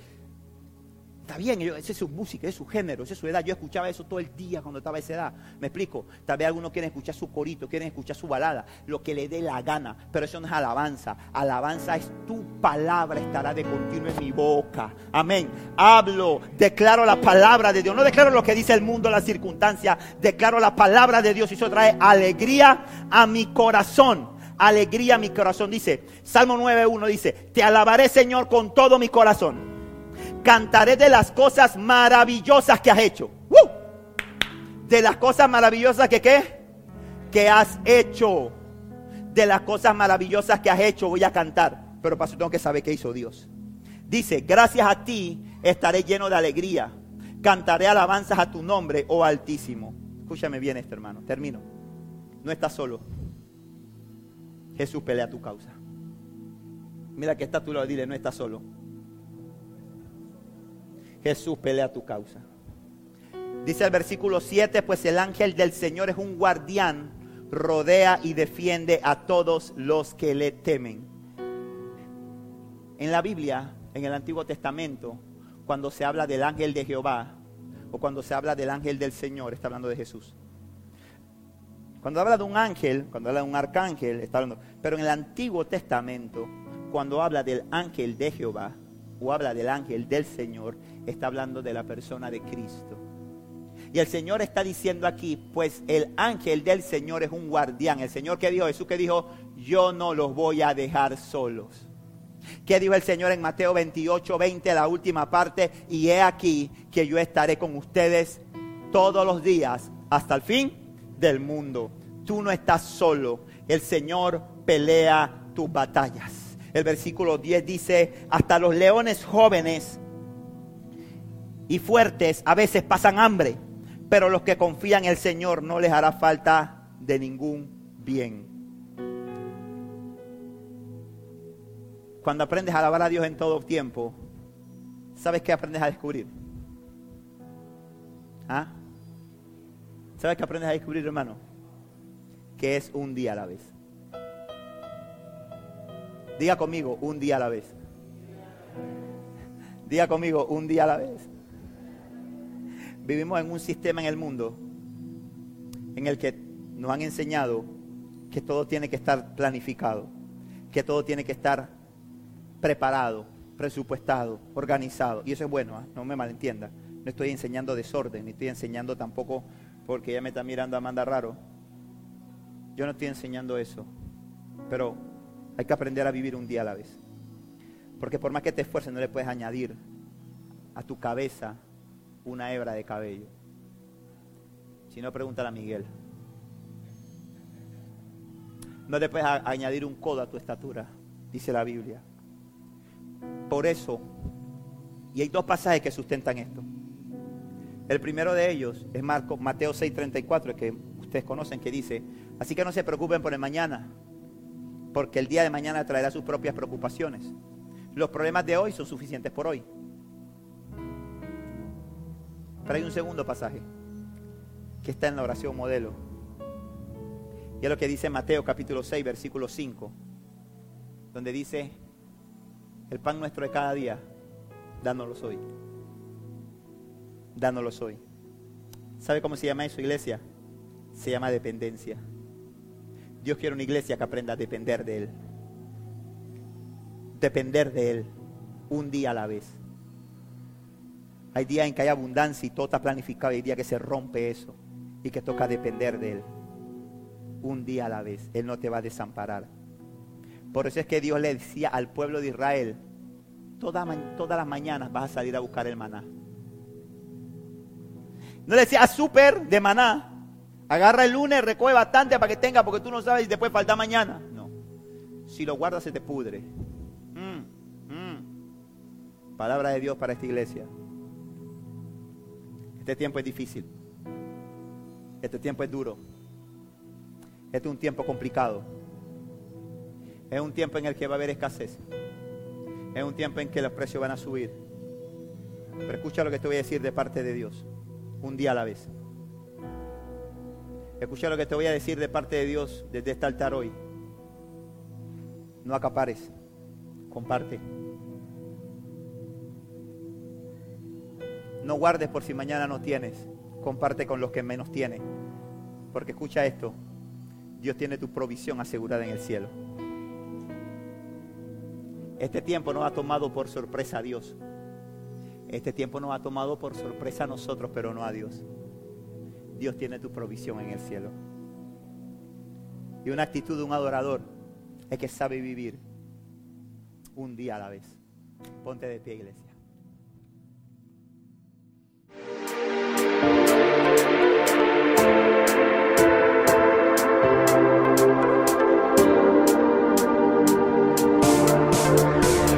Está bien, esa es su música, es su género, esa es su edad. Yo escuchaba eso todo el día cuando estaba a esa edad. Me explico. Tal vez algunos quieren escuchar su corito, quieren escuchar su balada, lo que le dé la gana. Pero eso no es alabanza. Alabanza es tu palabra, estará de continuo en mi boca. Amén. Hablo, declaro la palabra de Dios. No declaro lo que dice el mundo, las circunstancias. Declaro la palabra de Dios y eso trae alegría a mi corazón alegría a mi corazón. Dice, Salmo 9.1 dice, te alabaré Señor con todo mi corazón. Cantaré de las cosas maravillosas que has hecho. De las cosas maravillosas que qué? Que has hecho. De las cosas maravillosas que has hecho voy a cantar. Pero para eso tengo que saber qué hizo Dios. Dice, gracias a ti estaré lleno de alegría. Cantaré alabanzas a tu nombre, oh Altísimo. Escúchame bien esto, hermano. Termino. No estás solo. Jesús pelea tu causa. Mira que está tu lado, dile, no estás solo. Jesús pelea tu causa. Dice el versículo 7, pues el ángel del Señor es un guardián, rodea y defiende a todos los que le temen. En la Biblia, en el Antiguo Testamento, cuando se habla del ángel de Jehová o cuando se habla del ángel del Señor, está hablando de Jesús. Cuando habla de un ángel, cuando habla de un arcángel, está hablando. Pero en el Antiguo Testamento, cuando habla del ángel de Jehová o habla del ángel del Señor, está hablando de la persona de Cristo. Y el Señor está diciendo aquí, pues el ángel del Señor es un guardián. El Señor que dijo, Jesús que dijo, yo no los voy a dejar solos. ¿Qué dijo el Señor en Mateo 28, 20, la última parte? Y he aquí que yo estaré con ustedes todos los días hasta el fin del mundo. Tú no estás solo. El Señor pelea tus batallas. El versículo 10 dice, hasta los leones jóvenes y fuertes a veces pasan hambre, pero los que confían en el Señor no les hará falta de ningún bien. Cuando aprendes a alabar a Dios en todo tiempo, ¿sabes qué aprendes a descubrir? ¿Ah? ¿Sabes qué aprendes a descubrir, hermano? Que es un día a la vez. Diga conmigo, un día a la vez. Diga conmigo, un día a la vez. Vivimos en un sistema en el mundo en el que nos han enseñado que todo tiene que estar planificado, que todo tiene que estar preparado, presupuestado, organizado. Y eso es bueno, ¿ah? no me malentienda. No estoy enseñando desorden, ni estoy enseñando tampoco porque ella me está mirando a manda raro. Yo no estoy enseñando eso. Pero hay que aprender a vivir un día a la vez. Porque por más que te esfuerces, no le puedes añadir a tu cabeza una hebra de cabello. Si no, pregúntale a Miguel. No le puedes añadir un codo a tu estatura, dice la Biblia. Por eso, y hay dos pasajes que sustentan esto. El primero de ellos es Marco, Mateo 6:34, que ustedes conocen, que dice, así que no se preocupen por el mañana, porque el día de mañana traerá sus propias preocupaciones. Los problemas de hoy son suficientes por hoy. Pero hay un segundo pasaje que está en la oración modelo. Y es lo que dice Mateo capítulo 6, versículo 5, donde dice, el pan nuestro de cada día, dánoslo hoy dánoslos hoy. ¿Sabe cómo se llama eso, iglesia? Se llama dependencia. Dios quiere una iglesia que aprenda a depender de Él. Depender de Él un día a la vez. Hay días en que hay abundancia y todo está planificado. Hay días que se rompe eso y que toca depender de Él. Un día a la vez. Él no te va a desamparar. Por eso es que Dios le decía al pueblo de Israel, todas, todas las mañanas vas a salir a buscar el maná. No le decía, súper de maná. Agarra el lunes, recoge bastante para que tenga, porque tú no sabes si después falta mañana. No. Si lo guardas, se te pudre. Mm, mm. Palabra de Dios para esta iglesia. Este tiempo es difícil. Este tiempo es duro. Este es un tiempo complicado. Es un tiempo en el que va a haber escasez. Es un tiempo en que los precios van a subir. Pero escucha lo que te voy a decir de parte de Dios un día a la vez. Escucha lo que te voy a decir de parte de Dios desde este altar hoy. No acapares, comparte. No guardes por si mañana no tienes, comparte con los que menos tienen. Porque escucha esto, Dios tiene tu provisión asegurada en el cielo. Este tiempo no ha tomado por sorpresa a Dios. Este tiempo nos ha tomado por sorpresa a nosotros, pero no a Dios. Dios tiene tu provisión en el cielo. Y una actitud de un adorador es que sabe vivir un día a la vez. Ponte de pie, iglesia.